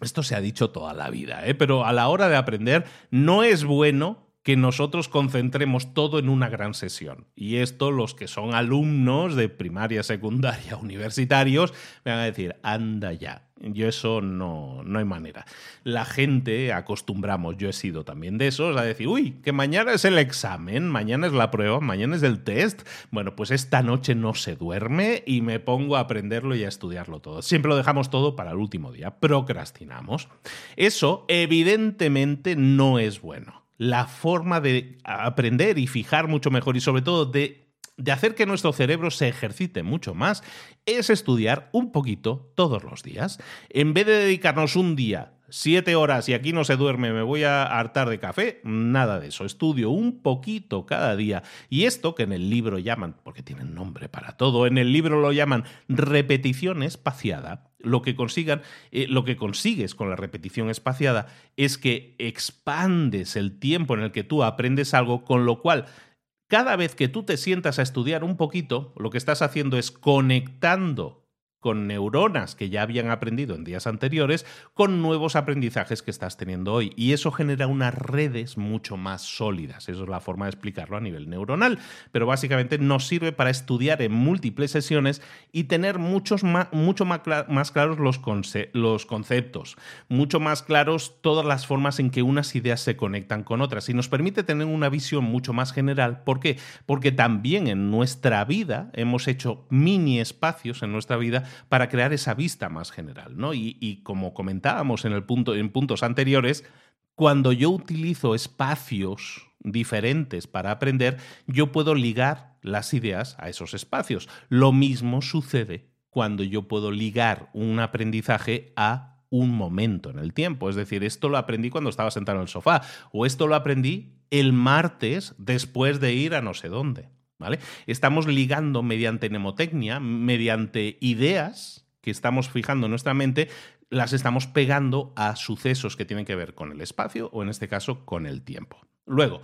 esto se ha dicho toda la vida, ¿eh? pero a la hora de aprender no es bueno que nosotros concentremos todo en una gran sesión. Y esto los que son alumnos de primaria, secundaria, *laughs* universitarios, me van a decir, anda ya. Yo eso no, no hay manera. La gente acostumbramos, yo he sido también de esos, a decir, uy, que mañana es el examen, mañana es la prueba, mañana es el test. Bueno, pues esta noche no se duerme y me pongo a aprenderlo y a estudiarlo todo. Siempre lo dejamos todo para el último día, procrastinamos. Eso evidentemente no es bueno la forma de aprender y fijar mucho mejor y sobre todo de, de, hacer que nuestro cerebro se ejercite mucho más es estudiar un poquito todos los días. En vez de dedicarnos un día siete horas y aquí no se duerme, me voy a hartar de café, nada de eso. Estudio un poquito cada día. Y esto que en el libro llaman, porque tienen nombre para todo, en el libro lo llaman repetición espaciada, lo que consigan, eh, lo que consigues con la repetición espaciada es que expandes el tiempo en el que tú aprendes algo, con lo cual cada vez que tú te sientas a estudiar un poquito, lo que estás haciendo es conectando con neuronas que ya habían aprendido en días anteriores, con nuevos aprendizajes que estás teniendo hoy. Y eso genera unas redes mucho más sólidas. Eso es la forma de explicarlo a nivel neuronal. Pero básicamente nos sirve para estudiar en múltiples sesiones y tener muchos más, mucho más, claros los, los conceptos, mucho más claros todas las formas en que unas ideas se conectan con otras. Y nos permite tener una visión mucho más general. ¿Por qué? Porque también en nuestra vida hemos hecho mini espacios en nuestra vida para crear esa vista más general. ¿no? Y, como comentábamos en, el punto, en puntos anteriores, cuando yo utilizo espacios diferentes para aprender, yo puedo ligar las ideas a esos espacios. Lo mismo sucede cuando yo puedo ligar un aprendizaje a un momento en el tiempo. Es decir, esto lo aprendí cuando estaba sentado en el sofá o esto lo aprendí el martes después de ir a no sé dónde. Estamos ligando mediante mnemotecnia, mediante ideas que estamos fijando en nuestra mente, las estamos pegando a sucesos que tienen que ver con el espacio o en este caso con el tiempo. Luego,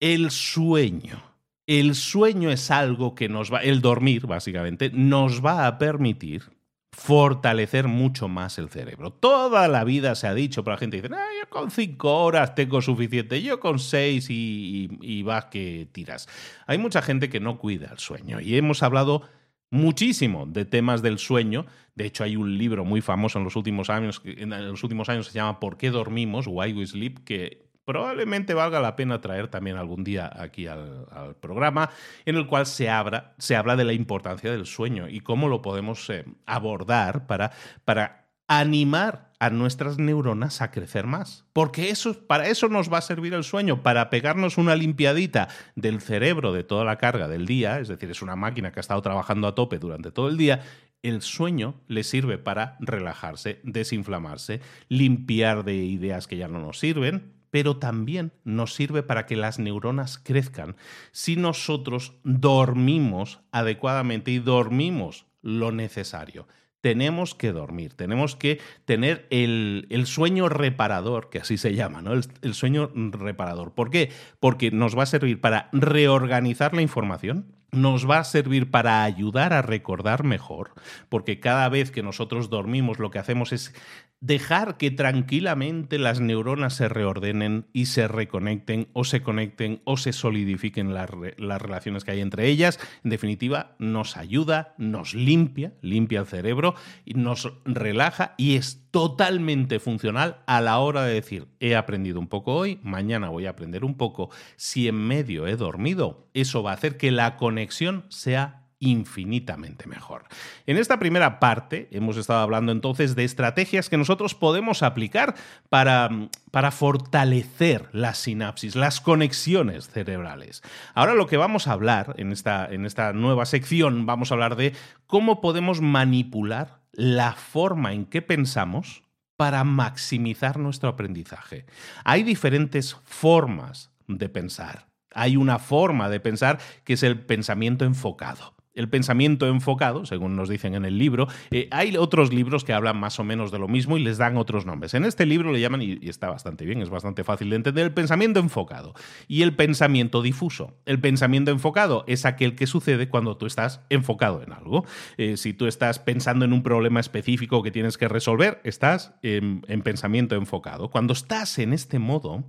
el sueño. El sueño es algo que nos va, el dormir básicamente, nos va a permitir fortalecer mucho más el cerebro. Toda la vida se ha dicho, pero la gente dice, ah, yo con cinco horas tengo suficiente, yo con seis y, y, vas que tiras. Hay mucha gente que no cuida el sueño y hemos hablado muchísimo de temas del sueño. De hecho, hay un libro muy famoso en los últimos años, en los últimos años se llama ¿Por qué dormimos? Why We Sleep, que probablemente valga la pena traer también algún día aquí al, programa, en el cual se, se, habla de la importancia del sueño y cómo lo podemos eh, abordar para, para animar a nuestras neuronas a crecer más. Porque eso, para eso nos va a servir el sueño, para pegarnos una limpiadita del cerebro de toda la carga del día, es decir, es una máquina que ha estado trabajando a tope durante todo el día, el sueño le sirve para relajarse, desinflamarse, limpiar de ideas que ya no nos sirven, pero también nos sirve para que las neuronas crezcan si nosotros dormimos adecuadamente y dormimos lo necesario. Tenemos que dormir, tenemos que tener el, sueño reparador, que así se llama, ¿no? el sueño reparador. ¿Por qué? Porque nos va a servir para reorganizar la información, nos va a servir para ayudar a recordar mejor, porque cada vez que nosotros dormimos lo que hacemos es dejar que tranquilamente las neuronas se reordenen y se reconecten o se conecten o se solidifiquen las, relaciones que hay entre ellas. En definitiva, nos ayuda, nos limpia, limpia el cerebro, nos relaja y es totalmente funcional a la hora de decir, he aprendido un poco hoy, mañana voy a aprender un poco. Si en medio he dormido, eso va a hacer que la conexión sea infinitamente mejor. En esta primera parte hemos estado hablando entonces de estrategias que nosotros podemos aplicar para, para fortalecer la sinapsis, las conexiones cerebrales. Ahora lo que vamos a hablar en esta, en esta nueva sección, vamos a hablar de cómo podemos manipular la forma en que pensamos para maximizar nuestro aprendizaje. Hay diferentes formas de pensar. Hay una forma de pensar que es el pensamiento enfocado el pensamiento enfocado, según nos dicen en el libro. Eh, hay otros libros que hablan más o menos de lo mismo y les dan otros nombres. En este libro le llaman, y, está bastante bien, es bastante fácil de entender, el pensamiento enfocado y el pensamiento difuso. El pensamiento enfocado es aquel que sucede cuando tú estás enfocado en algo. Eh, si tú estás pensando en un problema específico que tienes que resolver, estás en pensamiento enfocado. Cuando estás en este modo,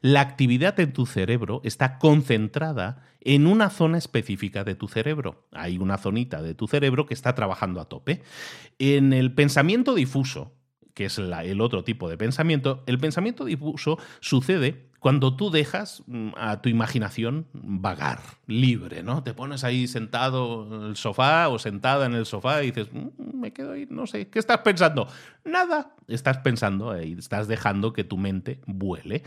la actividad en tu cerebro está concentrada en una zona específica de tu cerebro. Hay una zonita de tu cerebro que está trabajando a tope. En el pensamiento difuso, que es el otro tipo de pensamiento, el pensamiento difuso sucede cuando tú dejas mm, a tu imaginación vagar, libre, ¿no? Te pones ahí sentado en el sofá o sentada en el sofá y dices, mm, me quedo ahí, no sé, ¿qué estás pensando? Nada, estás pensando y estás dejando que tu mente vuele.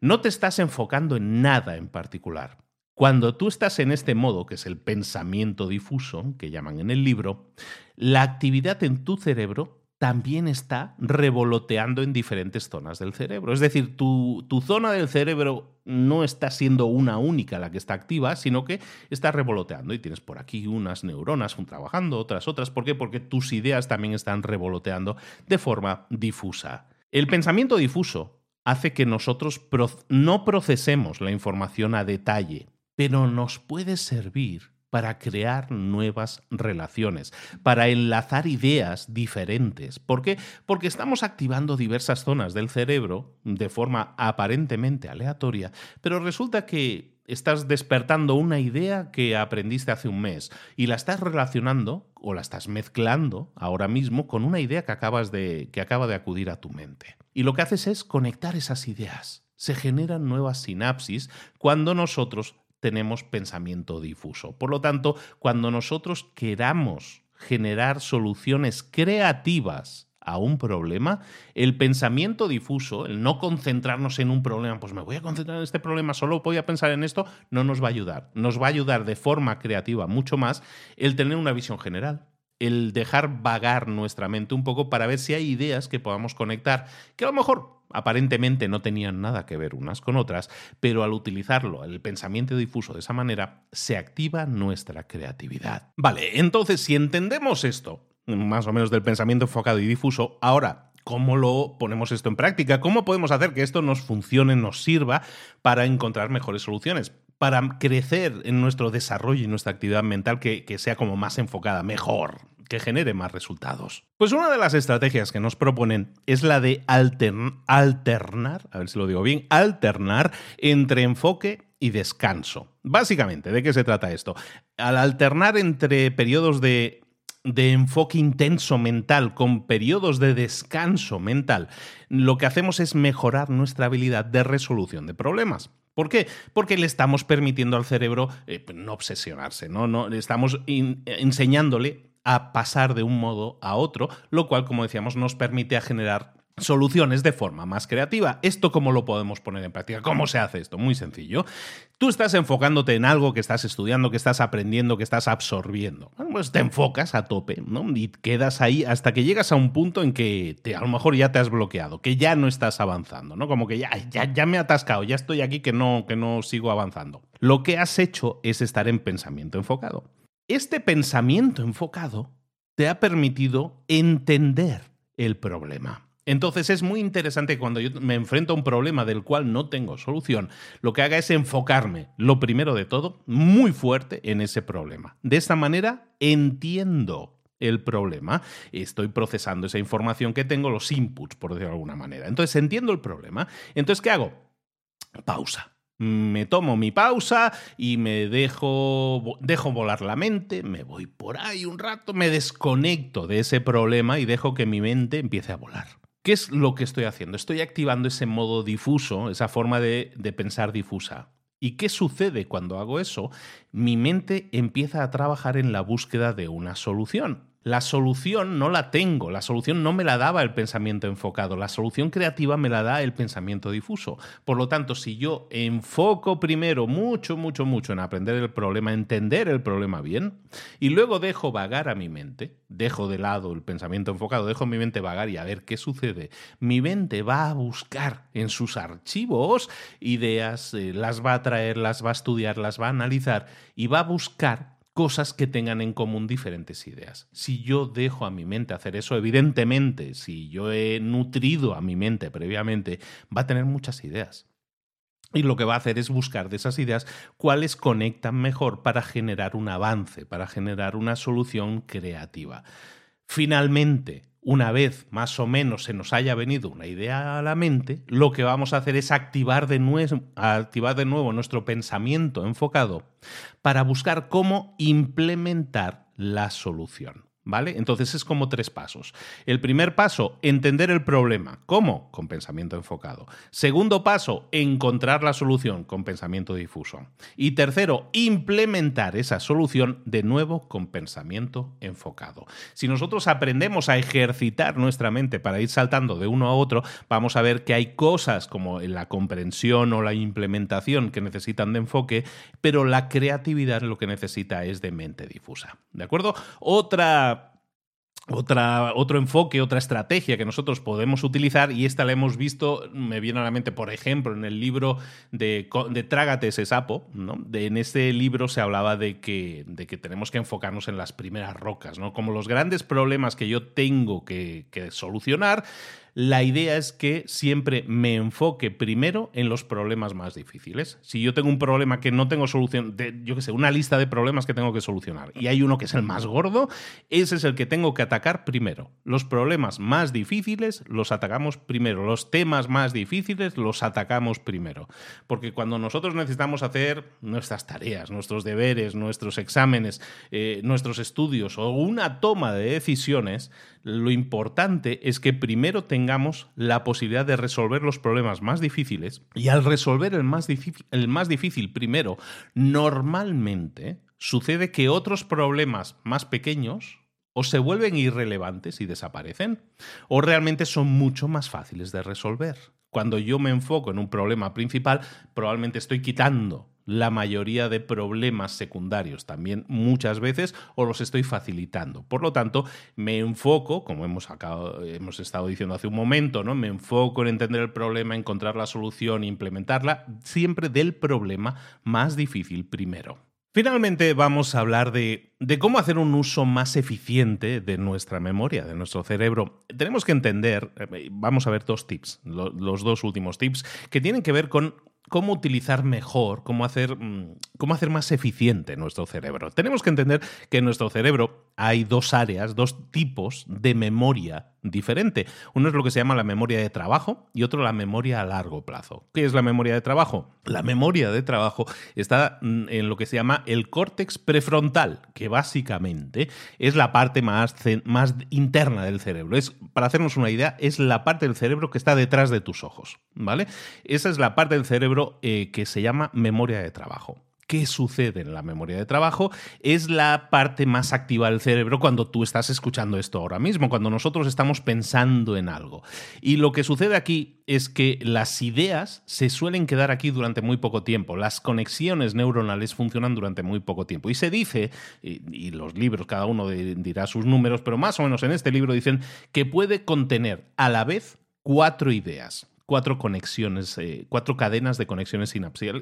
No te estás enfocando en nada en particular. Cuando tú estás en este modo, que es el pensamiento difuso, que llaman en el libro, la actividad en tu cerebro también está revoloteando en diferentes zonas del cerebro. Es decir, tu, zona del cerebro no está siendo una única la que está activa, sino que está revoloteando y tienes por aquí unas neuronas trabajando, otras otras. ¿Por qué? Porque tus ideas también están revoloteando de forma difusa. El pensamiento difuso hace que nosotros no procesemos la información a detalle pero nos puede servir para crear nuevas relaciones, para enlazar ideas diferentes. ¿Por qué? Porque estamos activando diversas zonas del cerebro de forma aparentemente aleatoria, pero resulta que estás despertando una idea que aprendiste hace un mes y la estás relacionando o la estás mezclando ahora mismo con una idea que, acabas de, que acaba de acudir a tu mente. Y lo que haces es conectar esas ideas. Se generan nuevas sinapsis cuando nosotros tenemos pensamiento difuso. Por lo tanto, cuando nosotros queramos generar soluciones creativas a un problema, el pensamiento difuso, el no concentrarnos en un problema, pues me voy a concentrar en este problema, solo voy a pensar en esto, no nos va a ayudar. Nos va a ayudar de forma creativa mucho más el tener una visión general el dejar vagar nuestra mente un poco para ver si hay ideas que podamos conectar, que a lo mejor aparentemente no tenían nada que ver unas con otras, pero al utilizarlo, el pensamiento difuso de esa manera, se activa nuestra creatividad. Vale, entonces si entendemos esto, más o menos del pensamiento enfocado y difuso, ahora ¿Cómo lo ponemos esto en práctica? ¿Cómo podemos hacer que esto nos funcione, nos sirva para encontrar mejores soluciones? Para crecer en nuestro desarrollo y nuestra actividad mental que, que sea como más enfocada, mejor, que genere más resultados. Pues una de las estrategias que nos proponen es la de alternar, a ver si lo digo bien, alternar entre enfoque y descanso. Básicamente, ¿de qué se trata esto? Al alternar entre periodos de de enfoque intenso mental con periodos de descanso mental, lo que hacemos es mejorar nuestra habilidad de resolución de problemas. ¿Por qué? Porque le estamos permitiendo al cerebro eh, no obsesionarse, ¿no? no estamos enseñándole a pasar de un modo a otro, lo cual, como decíamos, nos permite a generar soluciones de forma más creativa. ¿Esto cómo lo podemos poner en práctica? ¿Cómo se hace esto? Muy sencillo. Tú estás enfocándote en algo que estás estudiando, que estás aprendiendo, que estás absorbiendo. pues te enfocas a tope, ¿no? Y quedas ahí hasta que llegas a un punto en que te, a lo mejor ya te has bloqueado, que ya no estás avanzando, ¿no? Como que ya, ya, ya me he atascado, ya estoy aquí que no, que no sigo avanzando. Lo que has hecho es estar en pensamiento enfocado. Este pensamiento enfocado te ha permitido entender el problema. Entonces es muy interesante cuando yo me enfrento a un problema del cual no tengo solución, lo que haga es enfocarme, lo primero de todo, muy fuerte en ese problema. De esta manera entiendo el problema, estoy procesando esa información que tengo, los inputs, por decirlo de alguna manera. Entonces entiendo el problema. Entonces, ¿qué hago? Pausa me tomo mi pausa y me dejo, dejo volar la mente, me voy por ahí un rato, me desconecto de ese problema y dejo que mi mente empiece a volar. ¿Qué es lo que estoy haciendo? Estoy activando ese modo difuso, esa forma de, de pensar difusa. ¿Y qué sucede cuando hago eso? Mi mente empieza a trabajar en la búsqueda de una solución. La solución no la tengo, la solución no me la daba el pensamiento enfocado, la solución creativa me la da el pensamiento difuso. Por lo tanto, si yo enfoco primero mucho, mucho, mucho en aprender el problema, entender el problema bien, y luego dejo vagar a mi mente, dejo de lado el pensamiento enfocado, dejo mi mente vagar y a ver qué sucede, mi mente va a buscar en sus archivos ideas, eh, las va a traer, las va a estudiar, las va a analizar y va a buscar cosas que tengan en común diferentes ideas. Si yo dejo a mi mente hacer eso, evidentemente, si yo he nutrido a mi mente previamente, va a tener muchas ideas. Y lo que va a hacer es buscar de esas ideas cuáles conectan mejor para generar un avance, para generar una solución creativa. Finalmente, una vez más o menos se nos haya venido una idea a la mente, lo que vamos a hacer es activar de, nuevo, activar de nuevo nuestro pensamiento enfocado para buscar cómo implementar la solución. ¿Vale? Entonces es como tres pasos. El primer paso, entender el problema. ¿Cómo? Con pensamiento enfocado. Segundo paso, encontrar la solución con pensamiento difuso. Y tercero, implementar esa solución de nuevo con pensamiento enfocado. Si nosotros aprendemos a ejercitar nuestra mente para ir saltando de uno a otro, vamos a ver que hay cosas como la comprensión o la implementación que necesitan de enfoque, pero la creatividad lo que necesita es de mente difusa. ¿De acuerdo? Otra otra, otro enfoque, otra estrategia que nosotros podemos utilizar, y esta la hemos visto, me viene a la mente, por ejemplo, en el libro de, de Trágate ese sapo, ¿no? En este libro se hablaba de que, de que tenemos que enfocarnos en las primeras rocas, ¿no? Como los grandes problemas que yo tengo que, que solucionar, la idea es que siempre me enfoque primero en los problemas más difíciles. Si yo tengo un problema que no tengo solución, yo qué sé, una lista de problemas que tengo que solucionar y hay uno que es el más gordo, ese es el que tengo que atacar primero. Los problemas más difíciles los atacamos primero, los temas más difíciles los atacamos primero. Porque cuando nosotros necesitamos hacer nuestras tareas, nuestros deberes, nuestros exámenes, eh, nuestros estudios o una toma de decisiones, lo importante es que primero tengamos la posibilidad de resolver los problemas más difíciles y al resolver el más, difícil primero, normalmente sucede que otros problemas más pequeños o se vuelven irrelevantes y desaparecen, o realmente son mucho más fáciles de resolver. Cuando yo me enfoco en un problema principal, probablemente estoy quitando la mayoría de problemas secundarios también muchas veces o los estoy facilitando. Por lo tanto, me enfoco, como hemos, hemos estado diciendo hace un momento, ¿no? me enfoco en entender el problema, encontrar la solución implementarla siempre del problema más difícil primero. Finalmente vamos a hablar de, de, cómo hacer un uso más eficiente de nuestra memoria, de nuestro cerebro. Tenemos que entender, eh, vamos a ver dos tips, los dos últimos tips, que tienen que ver con cómo utilizar mejor, cómo hacer, mm, cómo hacer más eficiente nuestro cerebro. Tenemos que entender que en nuestro cerebro hay dos áreas, dos tipos de memoria diferente. Uno es lo que se llama la memoria de trabajo y otro la memoria a largo plazo. ¿Qué es la memoria de trabajo? La memoria de trabajo está mm, en lo que se llama el córtex prefrontal, que básicamente es la parte más, más interna del cerebro. Es, para hacernos una idea, es la parte del cerebro que está detrás de tus ojos. ¿vale? Esa es la parte del cerebro eh, que se llama memoria de trabajo qué sucede en la memoria de trabajo es la parte más activa del cerebro cuando tú estás escuchando esto ahora mismo, cuando nosotros estamos pensando en algo. Y lo que sucede aquí es que las ideas se suelen quedar aquí durante muy poco tiempo, las conexiones neuronales funcionan durante muy poco tiempo. Y se dice, y, los libros, cada uno dirá sus números, pero más o menos en este libro dicen que puede contener a la vez cuatro ideas cuatro conexiones, eh, cuatro cadenas de conexiones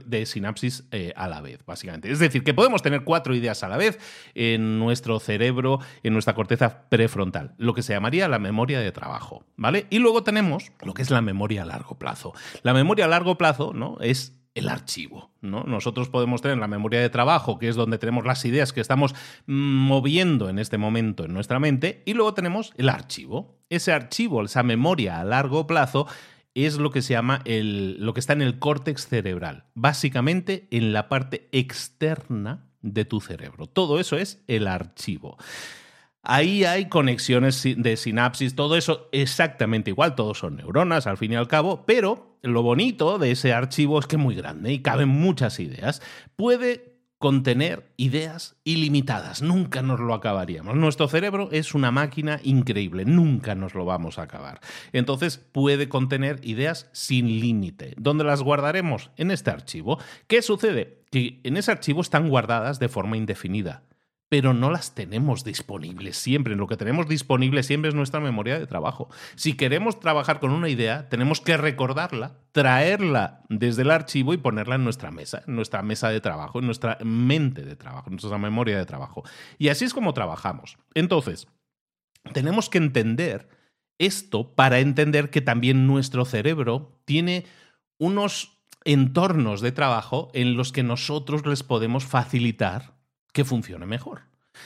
de sinapsis eh, a la vez, básicamente. Es decir, que podemos tener cuatro ideas a la vez en nuestro cerebro, en nuestra corteza prefrontal, lo que se llamaría la memoria de trabajo, ¿vale? Y luego tenemos lo que es la memoria a largo plazo. La memoria a largo plazo, ¿no? Es el archivo. ¿no? Nosotros podemos tener la memoria de trabajo, que es donde tenemos las ideas que estamos moviendo en este momento en nuestra mente, y luego tenemos el archivo. Ese archivo, esa memoria a largo plazo, es lo que se llama el, lo que está en el córtex cerebral, básicamente en la parte externa de tu cerebro. Todo eso es el archivo. Ahí hay conexiones de sinapsis, todo eso exactamente igual, todos son neuronas al fin y al cabo, pero lo bonito de ese archivo es que es muy grande y caben muchas ideas. Puede contener ideas ilimitadas. Nunca nos lo acabaríamos. Nuestro cerebro es una máquina increíble. Nunca nos lo vamos a acabar. Entonces puede contener ideas sin límite. ¿Dónde las guardaremos? En este archivo. ¿Qué sucede? Que en ese archivo están guardadas de forma indefinida pero no las tenemos disponibles siempre. Lo que tenemos disponible siempre es nuestra memoria de trabajo. Si queremos trabajar con una idea, tenemos que recordarla, traerla desde el archivo y ponerla en nuestra mesa, en nuestra mesa de trabajo, en nuestra mente de trabajo, en nuestra memoria de trabajo. Y así es como trabajamos. Entonces, tenemos que entender esto para entender que también nuestro cerebro tiene unos entornos de trabajo en los que nosotros les podemos facilitar que funcione mejor.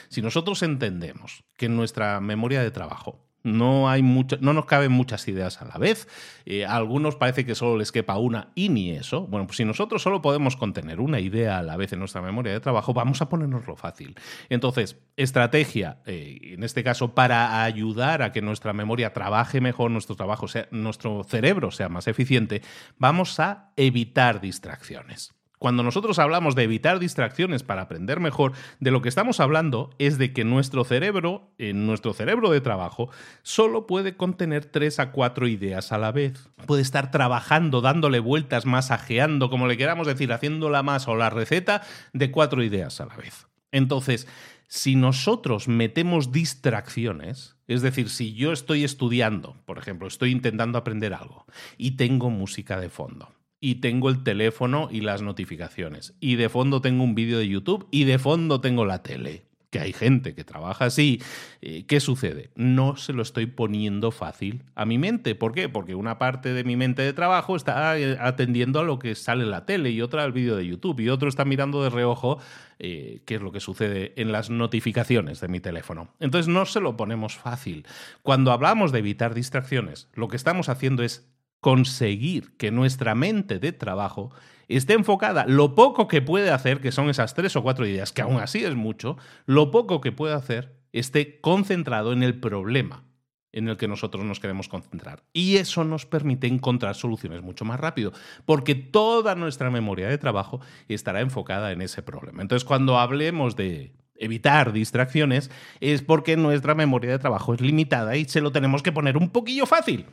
Si nosotros entendemos que en nuestra memoria de trabajo no, hay mucha, no nos caben muchas ideas a la vez. Eh, a algunos parece que solo les quepa una y ni eso. Bueno, pues si nosotros solo podemos contener una idea a la vez en nuestra memoria de trabajo, vamos a ponernoslo fácil. Entonces, estrategia, eh, en este caso, para ayudar a que nuestra memoria trabaje mejor, nuestro trabajo sea, nuestro cerebro sea más eficiente, vamos a evitar distracciones. Cuando nosotros hablamos de evitar distracciones para aprender mejor, de lo que estamos hablando es de que nuestro cerebro, en nuestro cerebro de trabajo, solo puede contener tres a cuatro ideas a la vez. Puede estar trabajando, dándole vueltas, masajeando, como le queramos decir, haciendo la masa o la receta de cuatro ideas a la vez. Entonces, si nosotros metemos distracciones, es decir, si yo estoy estudiando, por ejemplo, estoy intentando aprender algo y tengo música de fondo, y tengo el teléfono y las notificaciones. Y de fondo tengo un vídeo de YouTube y de fondo tengo la tele. que hay gente que trabaja así, eh, ¿qué sucede? No se lo estoy poniendo fácil a mi mente. ¿Por qué? Porque una parte de mi mente de trabajo está eh, atendiendo a lo que sale en la tele y otra al vídeo de YouTube y otro está mirando de reojo eh, qué es lo que sucede en las notificaciones de mi teléfono. Entonces no se lo ponemos fácil. Cuando hablamos de evitar distracciones, lo que estamos haciendo es conseguir que nuestra mente de trabajo esté enfocada, lo poco que puede hacer, que son esas tres o cuatro ideas, que aún así es mucho, lo poco que puede hacer esté concentrado en el problema en el que nosotros nos queremos concentrar. Y eso nos permite encontrar soluciones mucho más rápido, porque toda nuestra memoria de trabajo estará enfocada en ese problema. Entonces, cuando hablemos de evitar distracciones, es porque nuestra memoria de trabajo es limitada y se lo tenemos que poner un poquillo fácil.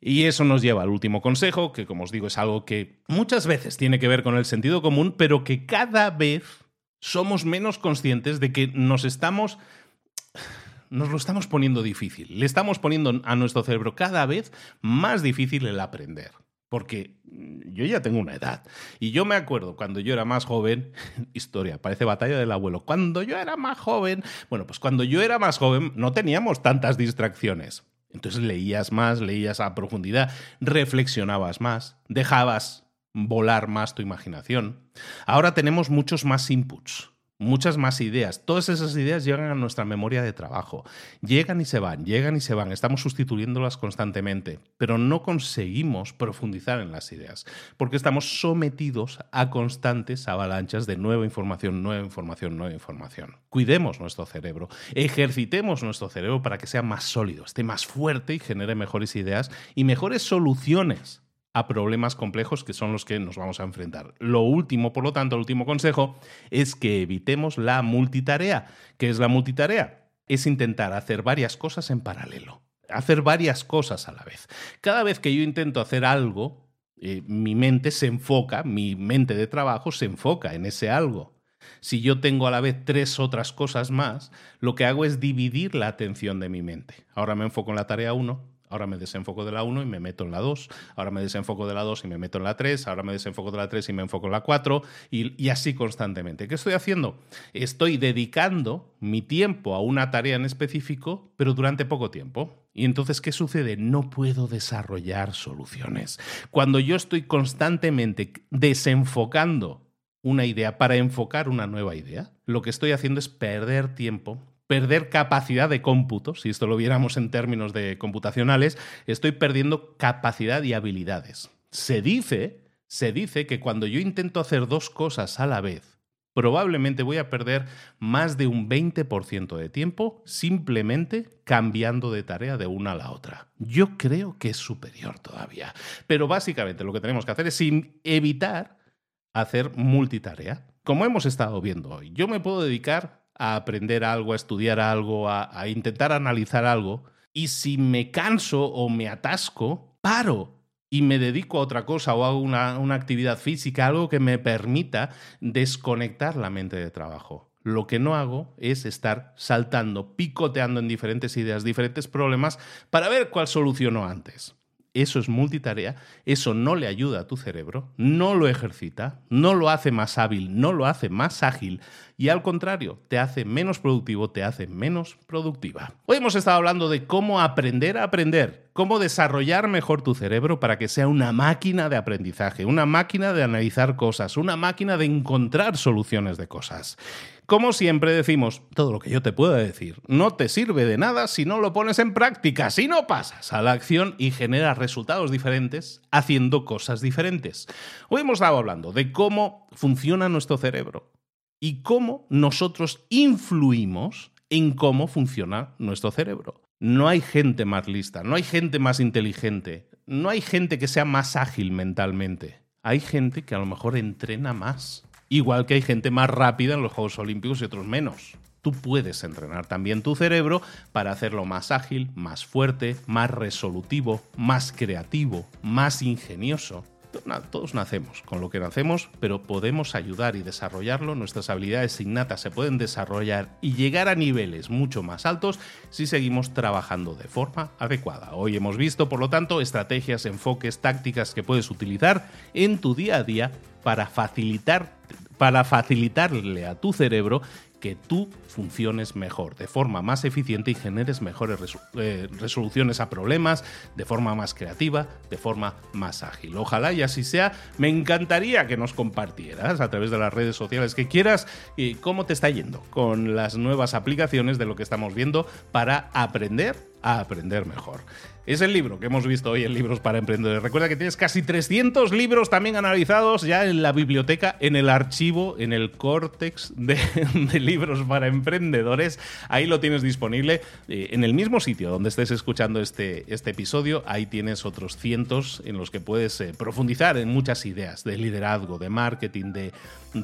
Y eso nos lleva al último consejo, que como os digo es algo que muchas veces tiene que ver con el sentido común, pero que cada vez somos menos conscientes de que nos estamos nos lo estamos poniendo difícil. Le estamos poniendo a nuestro cerebro cada vez más difícil el aprender. Porque yo ya tengo una edad. Y yo me acuerdo cuando yo era más joven, *laughs* historia, parece batalla del abuelo, cuando yo era más joven, bueno, pues cuando yo era más joven no teníamos tantas distracciones. Entonces leías más, leías a profundidad, reflexionabas más, dejabas volar más tu imaginación. Ahora tenemos muchos más inputs muchas más ideas. Todas esas ideas llegan a nuestra memoria de trabajo. Llegan y se van, llegan y se van. Estamos sustituyéndolas constantemente, pero no conseguimos profundizar en las ideas, porque estamos sometidos a constantes avalanchas de nueva información, nueva información, nueva información. Cuidemos nuestro cerebro, ejercitemos nuestro cerebro para que sea más sólido, esté más fuerte y genere mejores ideas y mejores soluciones a problemas complejos que son los que nos vamos a enfrentar. Lo último, por lo tanto, el último consejo es que evitemos la multitarea. ¿Qué es la multitarea? Es intentar hacer varias cosas en paralelo, hacer varias cosas a la vez. Cada vez que yo intento hacer algo, eh, mi mente se enfoca, mi mente de trabajo se enfoca en ese algo. Si yo tengo a la vez tres otras cosas más, lo que hago es dividir la atención de mi mente. Ahora me enfoco en la tarea 1, Ahora me desenfoco de la 1 y me meto en la 2. Ahora me desenfoco de la 2 y me meto en la 3. Ahora me desenfoco de la 3 y me enfoco en la 4. Y, y, así constantemente. ¿Qué estoy haciendo? Estoy dedicando mi tiempo a una tarea en específico, pero durante poco tiempo. Y entonces, ¿qué sucede? No puedo desarrollar soluciones. Cuando yo estoy constantemente desenfocando una idea para enfocar una nueva idea, lo que estoy haciendo es perder tiempo perder capacidad de cómputo, si esto lo viéramos en términos de computacionales, estoy perdiendo capacidad y habilidades. Se dice, se dice que cuando yo intento hacer dos cosas a la vez, probablemente voy a perder más de un 20% de tiempo simplemente cambiando de tarea de una a la otra. Yo creo que es superior todavía. Pero básicamente lo que tenemos que hacer es evitar hacer multitarea. Como hemos estado viendo hoy, yo me puedo dedicar a aprender algo, a estudiar algo, a, intentar analizar algo. Y si me canso o me atasco, paro y me dedico a otra cosa o hago una, una, actividad física, algo que me permita desconectar la mente de trabajo. Lo que no hago es estar saltando, picoteando en diferentes ideas, diferentes problemas, para ver cuál soluciono antes. Eso es multitarea, eso no le ayuda a tu cerebro, no lo ejercita, no lo hace más hábil, no lo hace más ágil y al contrario, te hace menos productivo, te hace menos productiva. Hoy hemos estado hablando de cómo aprender a aprender, cómo desarrollar mejor tu cerebro para que sea una máquina de aprendizaje, una máquina de analizar cosas, una máquina de encontrar soluciones de cosas. Como siempre decimos, todo lo que yo te pueda decir no te sirve de nada si no lo pones en práctica, si no pasas a la acción y generas resultados diferentes haciendo cosas diferentes. Hoy hemos estado hablando de cómo funciona nuestro cerebro y cómo nosotros influimos en cómo funciona nuestro cerebro. No hay gente más lista, no hay gente más inteligente, no hay gente que sea más ágil mentalmente. Hay gente que a lo mejor entrena más. Igual que hay gente más rápida en los Juegos Olímpicos y otros menos. Tú puedes entrenar también tu cerebro para hacerlo más ágil, más fuerte, más resolutivo, más creativo, más ingenioso. Todos nacemos con lo que nacemos, pero podemos ayudar y desarrollarlo. Nuestras habilidades innatas se pueden desarrollar y llegar a niveles mucho más altos si seguimos trabajando de forma adecuada. Hoy hemos visto, por lo tanto, estrategias, enfoques, tácticas que puedes utilizar en tu día a día para facilitar para facilitarle a tu cerebro que tú funciones mejor, de forma más eficiente y generes mejores eh, resoluciones a problemas, de forma más creativa, de forma más ágil. Ojalá y así sea. Me encantaría que nos compartieras a través de las redes sociales que quieras y cómo te está yendo con las nuevas aplicaciones de lo que estamos viendo para aprender a aprender mejor. Es el libro que hemos visto hoy en Libros para Emprendedores. Recuerda que tienes casi 300 libros también analizados ya en la biblioteca, en el archivo, en el córtex *laughs* de, libros para emprendedores. Ahí lo tienes disponible. Eh, en el mismo sitio donde estés escuchando este, este episodio, ahí tienes otros cientos en los que puedes eh, profundizar en muchas ideas de liderazgo, de marketing, de,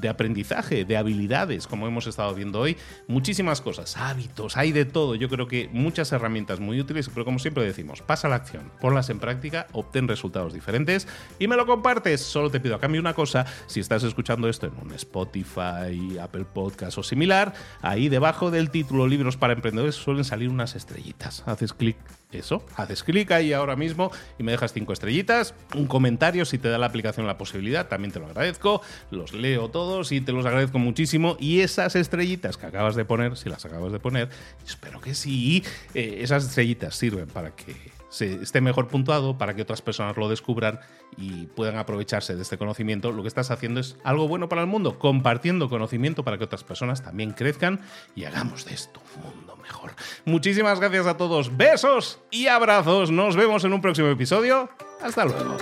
de aprendizaje, de habilidades, como hemos estado viendo hoy. Muchísimas cosas, hábitos, hay de todo. Yo creo que muchas herramientas muy útiles, pero como siempre decimos, pasa la acción, ponlas en práctica, obtén resultados diferentes y me lo compartes. Solo te pido a cambio una cosa, si estás escuchando esto en un Spotify, Apple Podcast o similar, ahí debajo del título Libros para Emprendedores suelen salir unas estrellitas. Haces clic eso, haces clic ahí ahora mismo y me dejas cinco estrellitas, un comentario si te da la aplicación la posibilidad, también te lo agradezco, los leo todos y te los agradezco muchísimo. Y esas estrellitas que acabas de poner, si las acabas de poner, espero que sí, eh, esas estrellitas sirven para que se esté mejor puntuado, para que otras personas lo descubran y puedan aprovecharse de este conocimiento. Lo que estás haciendo es algo bueno para el mundo, compartiendo conocimiento para que otras personas también crezcan y hagamos de esto un mundo mejor. Muchísimas gracias a todos, besos y abrazos. Nos vemos en un próximo episodio. Hasta luego.